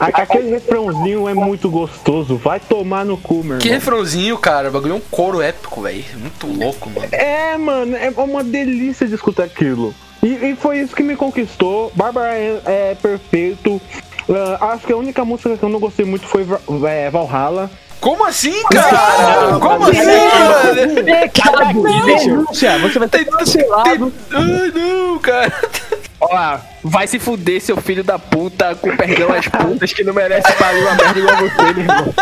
aquele refrãozinho é muito gostoso. Vai tomar no cu, meu
Que
irmão.
refrãozinho, cara. O bagulho é um coro épico, velho. Muito louco, mano.
É, mano, é uma delícia de escutar aquilo. E, e foi isso que me conquistou. Bárbara é, é perfeito. Ah, acho que a única música que eu não gostei muito foi é, Valhalla.
Como assim, cara? Como assim, mano?
Pecado, denúncia. Você vai ter
Tem-
cancelado.
Ai, não, cara.
Ó, vai se fuder, seu filho da puta, com perdão às putas que não merece fazer uma merda igual você, meu irmão.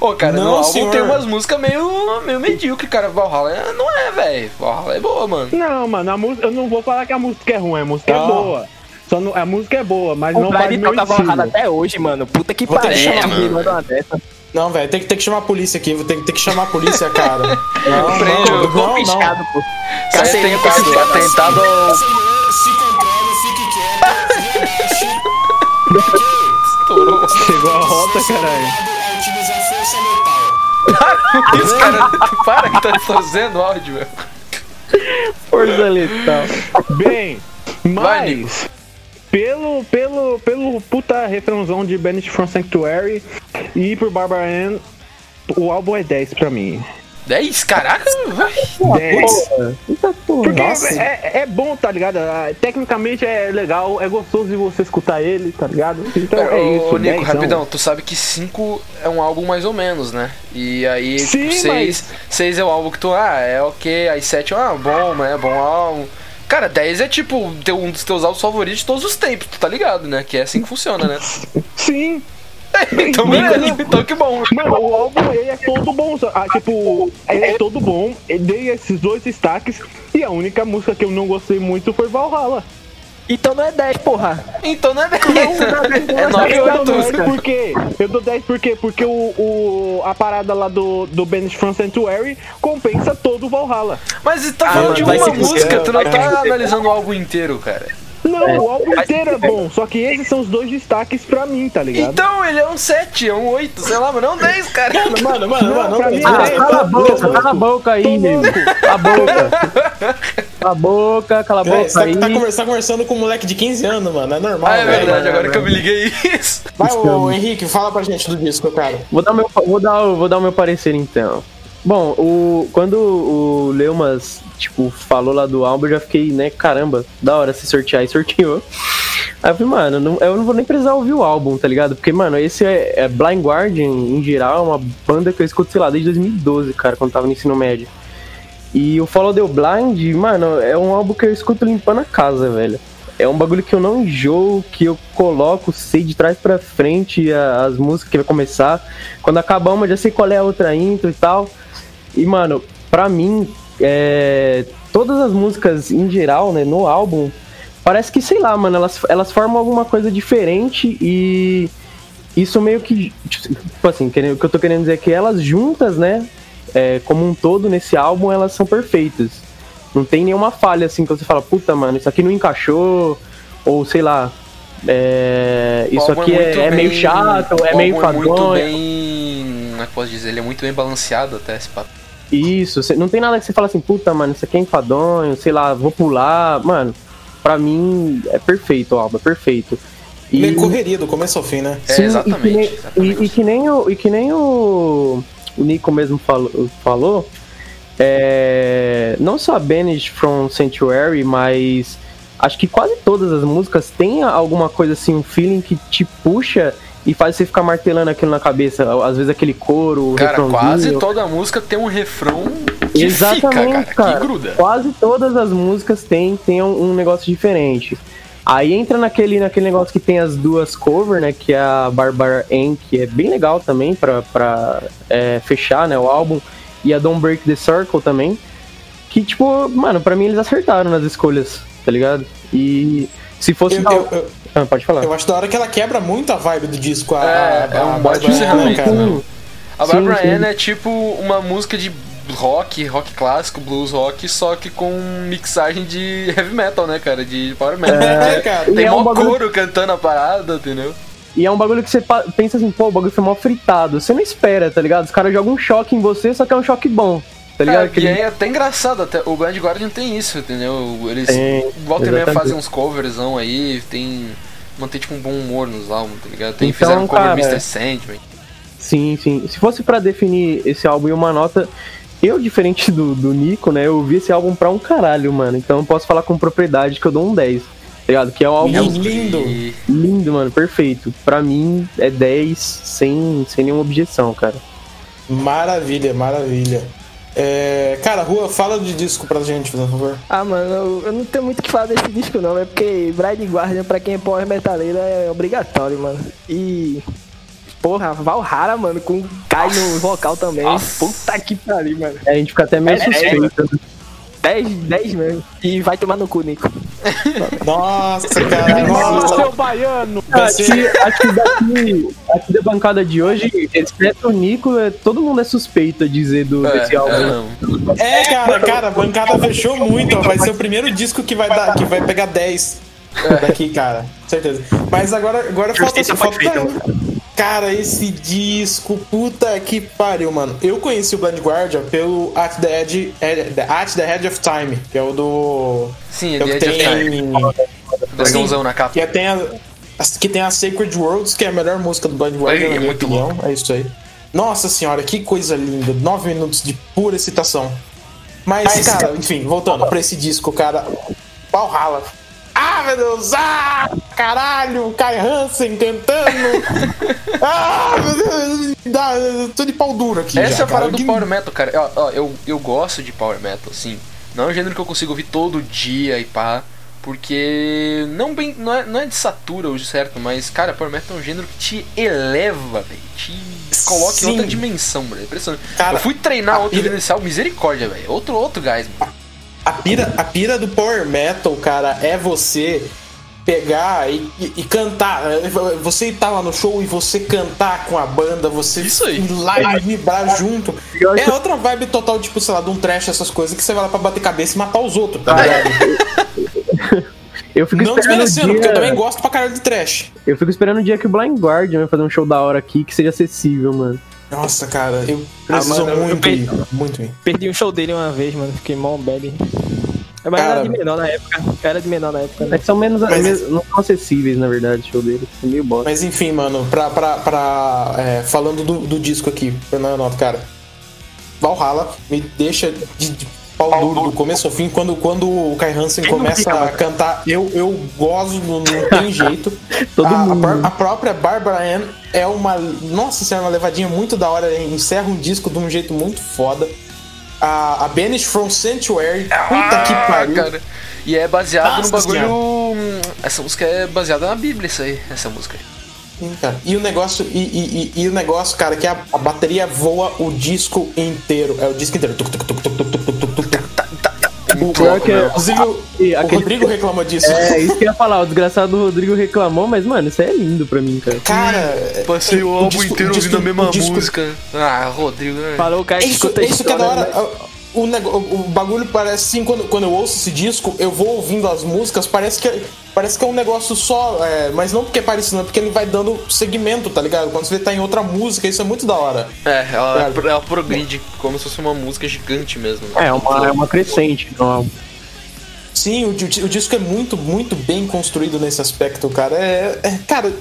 Ô, cara,
Não,
no álbum
senhor.
tem umas músicas meio, meio medíocre, cara. Valhalla é- não é, velho. Valhalla é boa, mano.
Não, mano, a música, eu não vou falar que a música é ruim, a música
Não.
é boa. Só não, a música é boa, mas
O
não faz
Pride
meu estilo.
Valhalla até hoje, mano. Puta que
Vou ter que
pariu.
mano.
Não, velho, tem que, tem que chamar a polícia aqui. Vou ter, que- ter que chamar a polícia, cara. <laughs> Não, não,
eu
não, não.
Piscado, pô.
Tem atentado, atentado ao...
Se controle, fique quieto, relaxe.
Estourou.
Chegou a rota, caralho.
A utilizar força letal.
Isso, <laughs> cara. Para que tá distorcendo o áudio, velho.
Força letal.
Bem,
Vai,
mas pelo, pelo, pelo puta refrãozão de Banished from Sanctuary e por Barbara Ann, o álbum é 10 pra mim.
10? Caraca, vai.
10.
Eita porra.
Porque
Nossa.
é, é bom, tá ligado? Ah, Tecnicamente é legal, é gostoso de você escutar ele, tá ligado? Então é
Ô,
isso,
Nico,
10.
rapidão, tu sabe que 5 é um álbum mais ou menos, né? E aí,
Sim,
tipo, 6 seis é o álbum que tu, ah, é ok, aí 7 ah, bom, mas é bom álbum. Cara, 10 é tipo um dos teus álbuns favoritos de todos os tempos, tu tá ligado, né? Que é assim que funciona, né?
Sim. <laughs>
então, beleza, então que bom.
Mano, o álbum ele é todo bom. Ah, tipo, ele é todo bom. Eu dei esses dois destaques. E a única música que eu não gostei muito foi Valhalla.
Então não é 10, porra.
Então não é 10. É 9
eu
ou
dou 10
8.
por quê? Eu dou 10 por quê? Porque o, o, a parada lá do, do Banished from Sanctuary compensa todo o Valhalla.
Mas tu tá
Ah,
falando
mano,
de uma música, tu não tá analisando o álbum inteiro, cara.
Não, o álbum inteiro é bom, só que esses são os dois destaques pra mim, tá ligado?
Então, ele é um 7, é um 8, sei lá, mas não 10, cara.
Mano, mano, mano, mano,
pra
não,
mim
não,
Ah,
é-
cala a boca, cala a boca aí, nego. Cala a boca. Cala a boca, cala a
É,
boca
Você
aí.
tá, tá conversando, com um moleque de 15 anos, mano. É normal.
Ah, é
velho.
verdade, agora que eu me liguei isso.
Vai, ô, Henrique, fala pra gente do disco, cara.
Vou dar, meu, vou, dar, o- vou dar o meu parecer então. Bom, o, quando o Leumas, tipo, falou lá do álbum, eu já fiquei, né, caramba, da hora se sortear e sorteou. Aí eu falei, mano, não- eu não vou nem precisar ouvir o álbum, tá ligado? Porque, mano, esse é, é Blind Guardian, em geral, é uma banda que eu escuto, sei lá, desde 2012, cara, quando tava no ensino médio. E o Follow the Blind, mano, é um álbum que eu escuto limpando a casa, velho. É um bagulho que eu não enjoo, que eu coloco, sei de trás pra frente a- as músicas que vai começar. Quando acabar uma, já sei qual é a outra intro e tal. E, mano, pra mim, é, todas as músicas em geral, né, no álbum, parece que, sei lá, mano, elas, elas formam alguma coisa diferente e isso meio que, tipo assim, querendo- o que eu tô querendo dizer é que elas juntas, né, é, como um todo nesse álbum, elas são perfeitas. Não tem nenhuma falha, assim, que você fala, puta, mano, isso aqui não encaixou, ou sei lá, é, isso
álbum
aqui é, é meio
bem-
chato,
o
é meio
álbum é muito
fadonho.
bem. Como é que posso dizer? Ele é muito bem balanceado até esse papo.
Isso, não tem nada que você fala assim, puta, mano, isso aqui é enfadonho, sei lá, vou pular. Mano, pra mim é perfeito o álbum, é perfeito.
Meio correria do começo ao fim, né?
É,
Sim,
exatamente,
E que, nem,
exatamente.
e- e que nem o, e que nem o, o Nico mesmo falou, falou é, não só a Banished from Sanctuary, mas acho que quase todas as músicas têm alguma coisa assim, um feeling que te puxa e faz você ficar martelando aquilo na cabeça. Às vezes aquele coro, o
Cara, quase toda música tem um refrão que
Exatamente,
fica, cara, que gruda.
Quase todas as músicas têm, têm um, um negócio diferente. Aí entra naquele, naquele negócio que tem as duas covers, né? Que é a Barbara Ann, que é bem legal também pra, pra é, fechar né, o álbum. E a Don't Break the Circle também. Que, tipo, mano, pra mim eles acertaram nas escolhas, tá ligado? E se fosse.
Eu, eu- eu-
Ah, pode falar.
eu acho da hora que ela quebra muito a vibe do disco. A,
É,
a,
é um
a Barbara
encerramento,
Ann, cara.
Sim.
A
Sim,
Barbara. Ann é tipo uma música de rock, rock clássico, blues rock, só que com mixagem de heavy metal, né, cara? De power metal.
É, cara.
E
Tem
é
mó
um bagulho-
coro cantando a parada, entendeu?
E é um bagulho que você pensa assim, pô, o bagulho foi mal fritado. Você não espera, tá ligado? Os caras jogam um choque em você, só que é um choque bom. Tá ligado?
É,
Que
e
ele-
é até engraçado, até, o Blind Guardian tem isso, entendeu? Eles
Tem,
volta e meia fazem uns coverzão aí, tem. Mantém tipo um bom humor nos álbuns, tá ligado? Tem,
Então,
fizeram um cover
cara,
Mr. Sandman.
Sim, sim. Se fosse pra definir esse álbum em uma nota, eu, diferente do, do Nico, né, eu ouvi esse álbum pra um caralho, mano. Então eu posso falar com propriedade que eu dou um 10. Tá ligado? Que é um álbum
lindo.
E-
lindo, mano, perfeito. Pra mim é 10 sem, sem nenhuma objeção, cara.
Maravilha, maravilha. É, cara, Rua, fala de disco pra gente, por favor.
Ah, mano, eu, eu não tenho muito o que falar desse disco não, é porque Bride Guardian, pra quem é power metaleiro, é obrigatório, mano. E. Porra, Valhalla, mano, com Kai no vocal também.
Nossa.
Puta que pariu, mano.
É, a gente fica até meio
É, é,
suspeito. né?
10, 10 mesmo. E vai tomar no cu, Nico. <laughs>
Nossa, cara. nossa.
seu baiano!
Acho que, daqui, aqui da bancada de hoje, exceto o Nico, é, todo mundo é suspeito a dizer do,
É,
desse álbum.
é, não.
É, cara, cara, a bancada fechou muito. ó. Vai ser o primeiro disco que vai dar, que vai pegar 10 daqui, cara. Certeza. Mas agora, agora falta,
Justiça foi
falta. Cara, esse disco, puta que pariu, mano. Eu conheci o Blind Guardian pelo At the Edge, é, At the Edge of Time, que é o do.
Sim,
que é o que tem.
dragãozão na capa.
Que tem a, que tem a Sacred Worlds, que é a melhor música do Blind Guardian,
É,
na
é
minha
muito
opinião. É isso aí. Nossa senhora, que coisa linda. Nove minutos de pura excitação. Mas, cara, enfim, voltando pra esse disco, cara. Valhalla. Ah, meu Deus! Ah, caralho! Kai Hansen cantando! <laughs> ah, meu Deus! Dá, eu tô de pau duro aqui.
Essa
já,
é a parada do Power Metal, cara. Ó, ó, eu, eu gosto de Power Metal, assim. Não é um gênero que eu consigo ouvir todo dia e pá. Porque não bem. Não é, não é de satura hoje, certo? Mas, cara, Power Metal é um gênero que te eleva, velho. Te coloca
Sim.
em outra dimensão, velho. É Impressionante.
Cara,
eu fui treinar
a
outro
pilha-
inicial, misericórdia, velho. Outro, outro gás, mano.
A pira, a pira do Power Metal, cara, é você pegar e, e- e cantar. Você estar lá no show e você cantar com a banda, você
Isso aí.
ir lá e vibrar junto.
Eu acho-
É outra vibe total, tipo, sei lá, de um trash, essas coisas, que você vai lá pra bater cabeça e matar os outros, tá
Ah,
ligado? <laughs>
Eu fico
Não
esperando o
desmerecendo, porque eu também
dia...
gosto pra caralho de trash.
Eu fico esperando o dia que o Blind Guardian vai fazer um show da hora aqui que seja acessível, mano.
Nossa, cara, eu preciso
mano, eu
muito
pe-
ir. Muito ir.
Perdi um show dele uma vez, mano. Fiquei mó bad. Mas
Cara-
era de menor na época. Era de menor na época.
É
Né?
que são menos,
Mas-
menos- não são acessíveis, na verdade, o show deles. É meio bosta.
Mas enfim, mano, pra. pra, pra é, falando do, do disco aqui, Fernando Nota, cara. Valhalla me deixa de, de pau duro do começo ao fim. Quando, quando o Kai Hansen começa a cantar, eu, eu gozo, não, não tem <laughs> jeito.
Todo
a, a
mundo.
pró- a própria Barbara Ann é uma. Nossa senhora, uma levadinha muito da hora. Encerra um disco de um jeito muito foda. A, a Banish from Sanctuary, puta que pariu.
Ah, cara. E é baseado
Nossa
no bagulho.
Senhora.
hum, Essa música é baseada na Bíblia, isso aí, essa música aí.
Cara. E o negócio, e, e, e, e o negócio, cara, que a, a, bateria voa o disco inteiro. É o disco inteiro. Tuc, tuc, tuc, o,
que né? é-
inclusive,
ah,
o,
aquele...
Rodrigo reclamou disso.
É, isso que eu ia falar. O desgraçado do Rodrigo reclamou, mas, mano, isso é lindo pra mim, cara.
Cara,
passei o,
o
álbum
disco,
inteiro ouvindo a mesma música. Ah, Rodrigo, né?
Falou, cara,
é isso, é isso que é da hora.
Mas...
O, o bagulho parece assim, quando, quando eu ouço esse disco, eu vou ouvindo as músicas, parece que, é- parece que é um negócio só, é, mas não porque é parecido, não, porque ele vai dando segmento, tá ligado? Quando você tá em outra música, isso é muito da hora.
É, ela,
Cara.
ela progride como se fosse uma música gigante mesmo.
É, uma, é uma crescente álbum.
Sim, o, o disco é muito, muito bem construído nesse aspecto, cara. É, é- cara,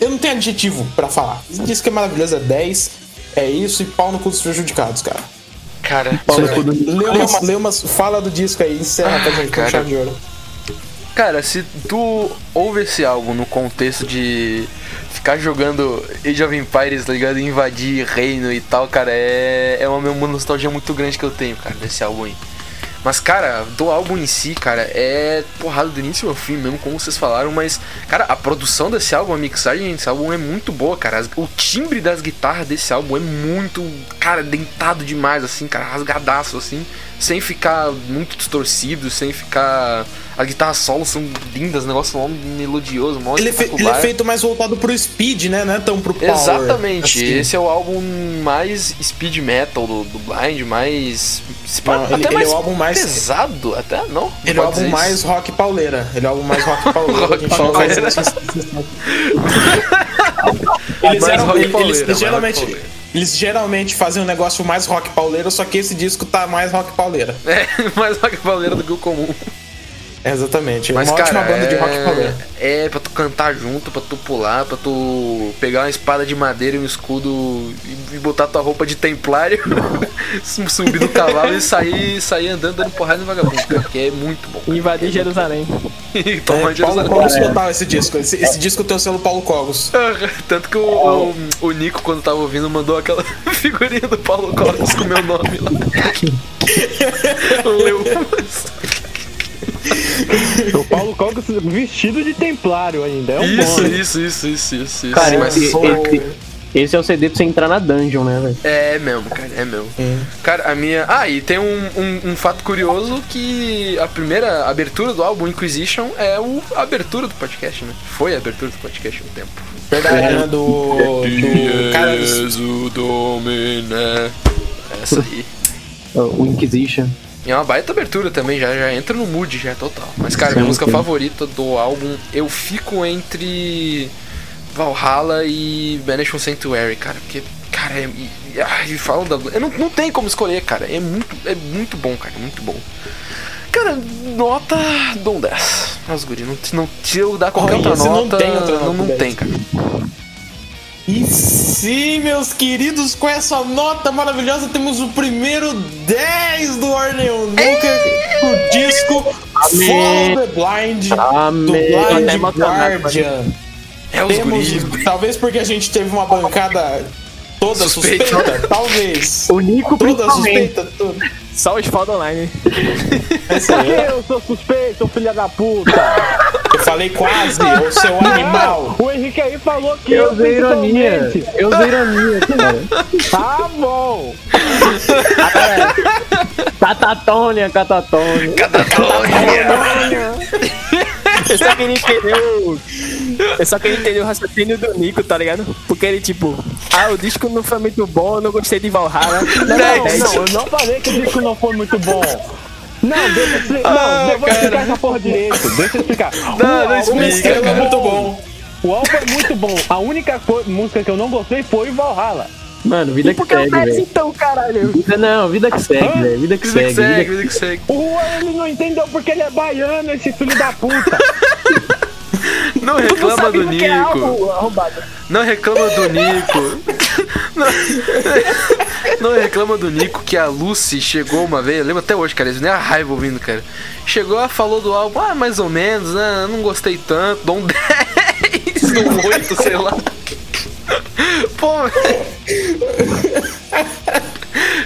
eu não tenho adjetivo pra falar. Esse disco é maravilhoso, é 10, é isso e pau no cu dos prejudicados, cara.
Cara,
Pau no cu do-
Leumas, Leumas, fala do disco aí, encerra pra gente com
cara.
chave de ouro.
Cara, se tu ouve esse álbum no contexto de ficar jogando Age of Empires, tá ligado? Invadir reino e tal, cara, é, é uma, uma nostalgia muito grande que eu tenho, cara, desse álbum aí. Mas, cara, do álbum em si, cara, é porrada do início ao fim mesmo, como vocês falaram, mas, cara, a produção desse álbum, a mixagem desse álbum é muito boa, cara. O timbre das guitarras desse álbum é muito, cara, dentado demais, assim, cara, rasgadaço, assim, sem ficar muito distorcido, sem ficar. As guitarras solos são lindas, o negócio mó melodioso, mó
Ele, é fe- ele é feito mais voltado pro speed, né? Não é tão pro power.
Exatamente,
assim.
esse é o álbum mais speed metal do, do Blind, mais.
Não,
até
ele- ele é
mais
o álbum mais-
pesado, até não.
Ele é o álbum mais
isso.
rock pauleira. Ele é o álbum mais rock <laughs> pauleira.
Rock
A gente não faz <laughs>
pauleira.
Eles,
Mais
eram-
rock
eles-
pauleira,
eles
mais
geralmente,
rock pauleira.
eles geralmente fazem um negócio mais rock pauleira, só que esse disco tá mais rock pauleira.
É, <laughs> mais rock pauleira do que o comum.
Exatamente.
Mas,
uma
cara,
ótima banda de rock
é...
pauleira.
é pra tu cantar junto, pra tu pular, pra tu pegar uma espada de madeira e um escudo e botar tua roupa de templário, <laughs> subir do cavalo e sair, sair andando dando porrada no vagabundo, cara, que é muito bom.
Invadir Jerusalém.
E <laughs> tomar
É, Paulo
Jerusalém.
Cogos total esse disco. Esse, esse disco tem o selo Paulo Cogos.
Tanto que o, o, o Nico, quando tava ouvindo, mandou aquela <laughs> figurinha do Paulo Cogos com meu nome lá. Leu.
O Paulo Cogos vestido de templário ainda. É um
Isso,
bom.
isso, isso, isso, isso, isso.
Cara,
Mas-
esse, esse, esse é o CD pra você entrar na dungeon, né, velho?
É mesmo, cara, é mesmo. Cara, a minha. Ah, e tem um, um, um fato curioso que a primeira abertura do álbum Inquisition é o, a abertura do podcast, né? Foi a abertura do podcast um tempo.
Verdade, né? Do. do cara do,
Jesus Domine. Essa aí.
O Inquisition.
E é uma baita abertura também, já, já entra no mood já total. Mas, cara, minha música favorita do álbum, eu fico entre Valhalla e Banish from Sanctuary, cara. Porque, cara, é, e, ai, fala da. Eu não, não tem como escolher, cara. É muito, é muito bom, cara. Muito bom. Cara, nota. Dou um 10. Mas, guri, não, não, se eu dar qualquer
Olha,
outra
se não
nota.
tem outra nota
não, não
10.
tem, cara.
E sim, meus queridos, com essa nota maravilhosa, temos o primeiro 10 do Ordem Nunca, o disco
Amém.
Follow the Blind, do
Amém.
Até
Blind
emocionado,
Guardian.
É os
Temos,
guris.
talvez porque a gente teve uma bancada toda
Suspeita.
suspeita, talvez.
O Nico
Toda
principalmente.
suspeita, tudo.
Só os foda online.
É.
Eu sou suspeito, filha da puta.
Eu falei quase, ô seu animal.
O Henrique aí falou que
Eu usei ironia. Eu usei ironia, cara.
Tá bom.
Catatônia, catatônia.
Eu só queria entender o. Eu só queria entender o raciocínio do Nico, tá ligado? Porque ele, tipo, ah, o disco não foi muito bom, eu não gostei de Valhalla. Não,
Não,
não,
não, eu não falei que o disco não foi muito bom. Não, deixa eu explicar. não, eu vou explicar essa porra direito. Deixa eu explicar.
Não,
O
não
álbum-
explica,
é muito bom.
O álbum é muito bom. A única música que eu não gostei foi Valhalla.
Mano, vida que
Por que eu
segue,
então, caralho?
Vida não, vida que segue, velho. Vida que
Vida que
segue.
segue,
vida
vida que segue.
O Juan, ele não entendeu porque ele é baiano, esse filho da puta.
Não reclama do
é
Nico.
arrombado.
Não reclama do Nico. Não, não reclama do Nico que a Lucy chegou uma vez, eu lembro até hoje, cara, isso nem a raiva ouvindo, cara. Chegou, ela falou do álbum, ah, mais ou menos, né? Não gostei tanto, dou um <laughs> 10, dou um 8, sei lá. Pô.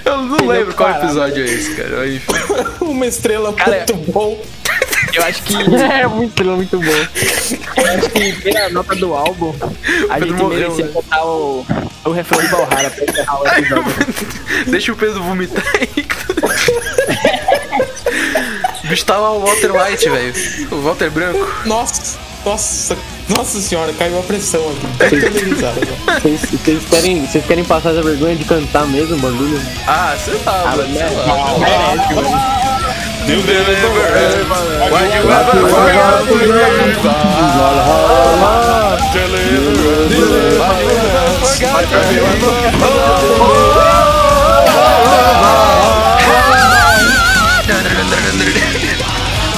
Eu não lembro qual episódio é esse, cara. Enfim. <laughs>
Uma estrela
Cara,
muito bom.
Eu acho que. <laughs>
É muito, muito bom.
Eu acho que pela nota do álbum, a
Pedro
gente
morreu,
merecia
né?
botar o, o refrão de Valhalla pra encerrar o episódio.
Deixa o Pedro vomitar aí. O bicho tava o Walter White, velho. O Walter Branco.
Nossa, nossa, nossa senhora, caiu a pressão aqui. Risada, né?
Vocês, vocês querem, vocês querem passar essa vergonha de cantar mesmo o bagulho?
Ah, você tá, mano. sei lá.
Merece, mano.
You deliver. Why you ever fuck up the grave? Deliver us. Why you ever fuck up the grave?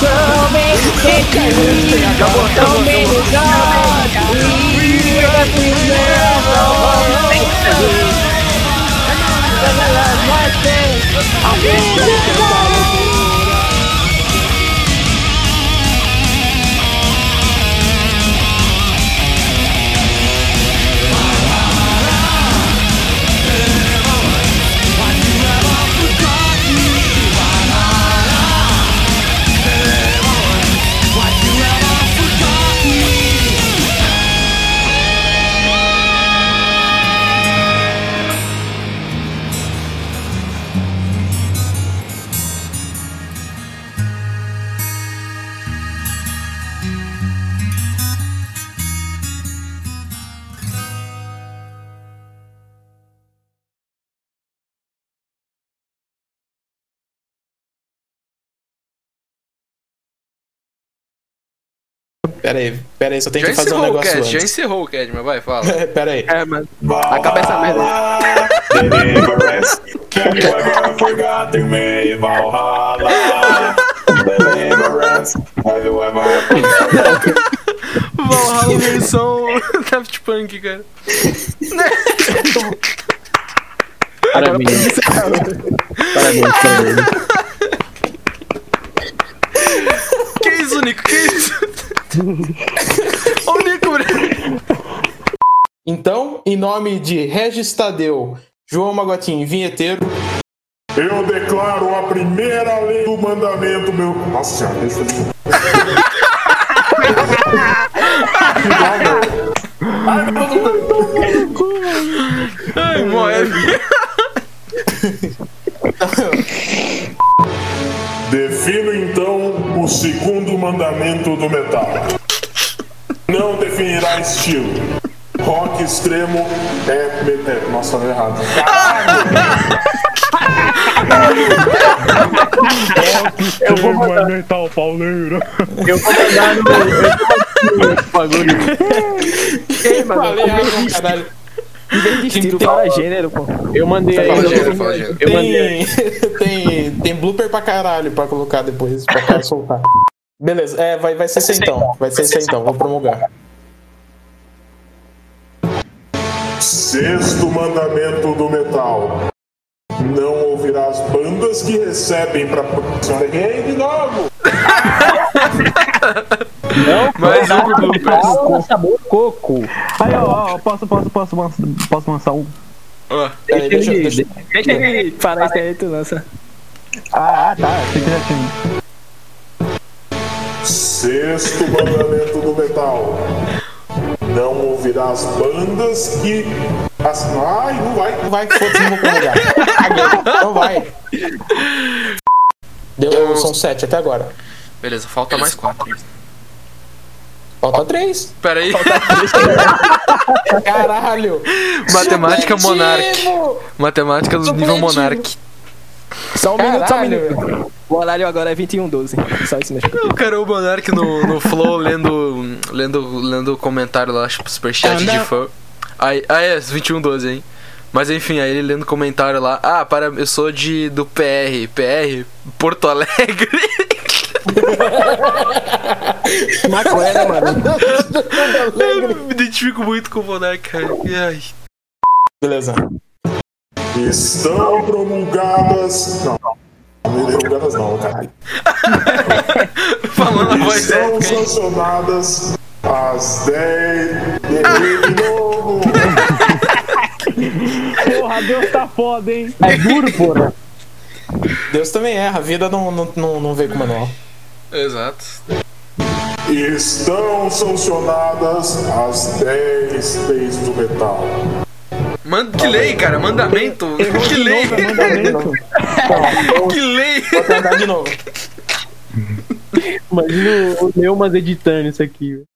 Tell me,
it can be. Tell me, God,
we
represent
the whole thing.
I'm in the
Pera aí, pera aí, só tem que fazer um negócio
cast, já encerrou o cast, mas vai, fala. <laughs>
Pera aí.
É, mano. Acaba essa merda.
Deliverance. Have you ever forgotten me, Valhalla? Deliverance. Have <laughs> you ever
Valhalla versão <laughs> Daft Punk, cara.
Parabéns. Parabéns, parabéns.
Que isso, Nico? Que isso? <laughs> Ô, Nico.
Então, em nome de Regis Tadeu, João Magotinho e Vinheteiro,
Eu declaro a primeira lei do mandamento, meu. Nossa senhora, deixa eu.
Ai, morre.
Defino então o segundo mandamento do metal. Não definirá estilo. Rock extremo é metal. Nossa, falei errado.
Eu vou mandar metal pauleiro.
Eu vou mandar no. Eu vou mandar no bagulho.
Ei, mano,
falei errado pra caralho.
Em vez de estilo, fala gênero, pô.
Eu mandei aí.
Fala
eu-
gênero, fala gênero.
Eu mandei.
Tem, <laughs> tem, tem blooper pra caralho pra colocar depois, pra soltar. Beleza, é, vai, vai ser esse então. Vai ser esse então, vou promulgar.
Sexto mandamento do metal. Não ouvirás bandas que recebem pra. Senhora, de novo! <laughs>
Mais um pro bloopers.
Fala sabor coco.
Aí, ó, ó, posso, posso, posso, posso, posso lançar um.
Ó,
Peraí, deixa, eu- deixa,
Deixa ele falar isso aí, tu lança.
Ah, ah, tá. Já tinha.
Sexto mandamento do metal. Não ouvirás bandas que. As... Ai, não vai.
não vai, foda-se, não vou Não vai. Deu, são sete até agora.
beleza, falta mais quatro.
Falta três.
Pera aí. <laughs>
Caralho.
Matemática
Supletivo.
Monark. Matemática do nível. Monark.
Só um minuto, só um
Caralho.
minuto. O horário agora é 21h12. Só isso mesmo.
O cara, o Monark no, no Flow lendo, lendo, lendo comentário lá, tipo, superchat de fã. Aí, ah, é, 2112, hein? Mas enfim, aí ele lendo comentário lá. Ah, para, eu sou de do PR. PR? Porto Alegre. <laughs>
Maconha, mano?
eu me identifico muito com o Monark, cara. E ai.
Beleza.
Estão promulgadas. Não, não promulgadas não, caralho. <laughs>
Falando a voz
Estão
épica,
sancionadas as 10 de novo.
Porra, Deus tá foda, hein?
É duro, porra.
Deus também erra, a vida não, não, não, não veio com manual.
Exato.
Estão sancionadas as 10 leis do metal.
Manda, que lei, cara? Mandamento? Que lei?
Novo, é mandamento.
Que lei?
Vou tentar de novo.
Imagina o Neumas editando isso aqui. velho.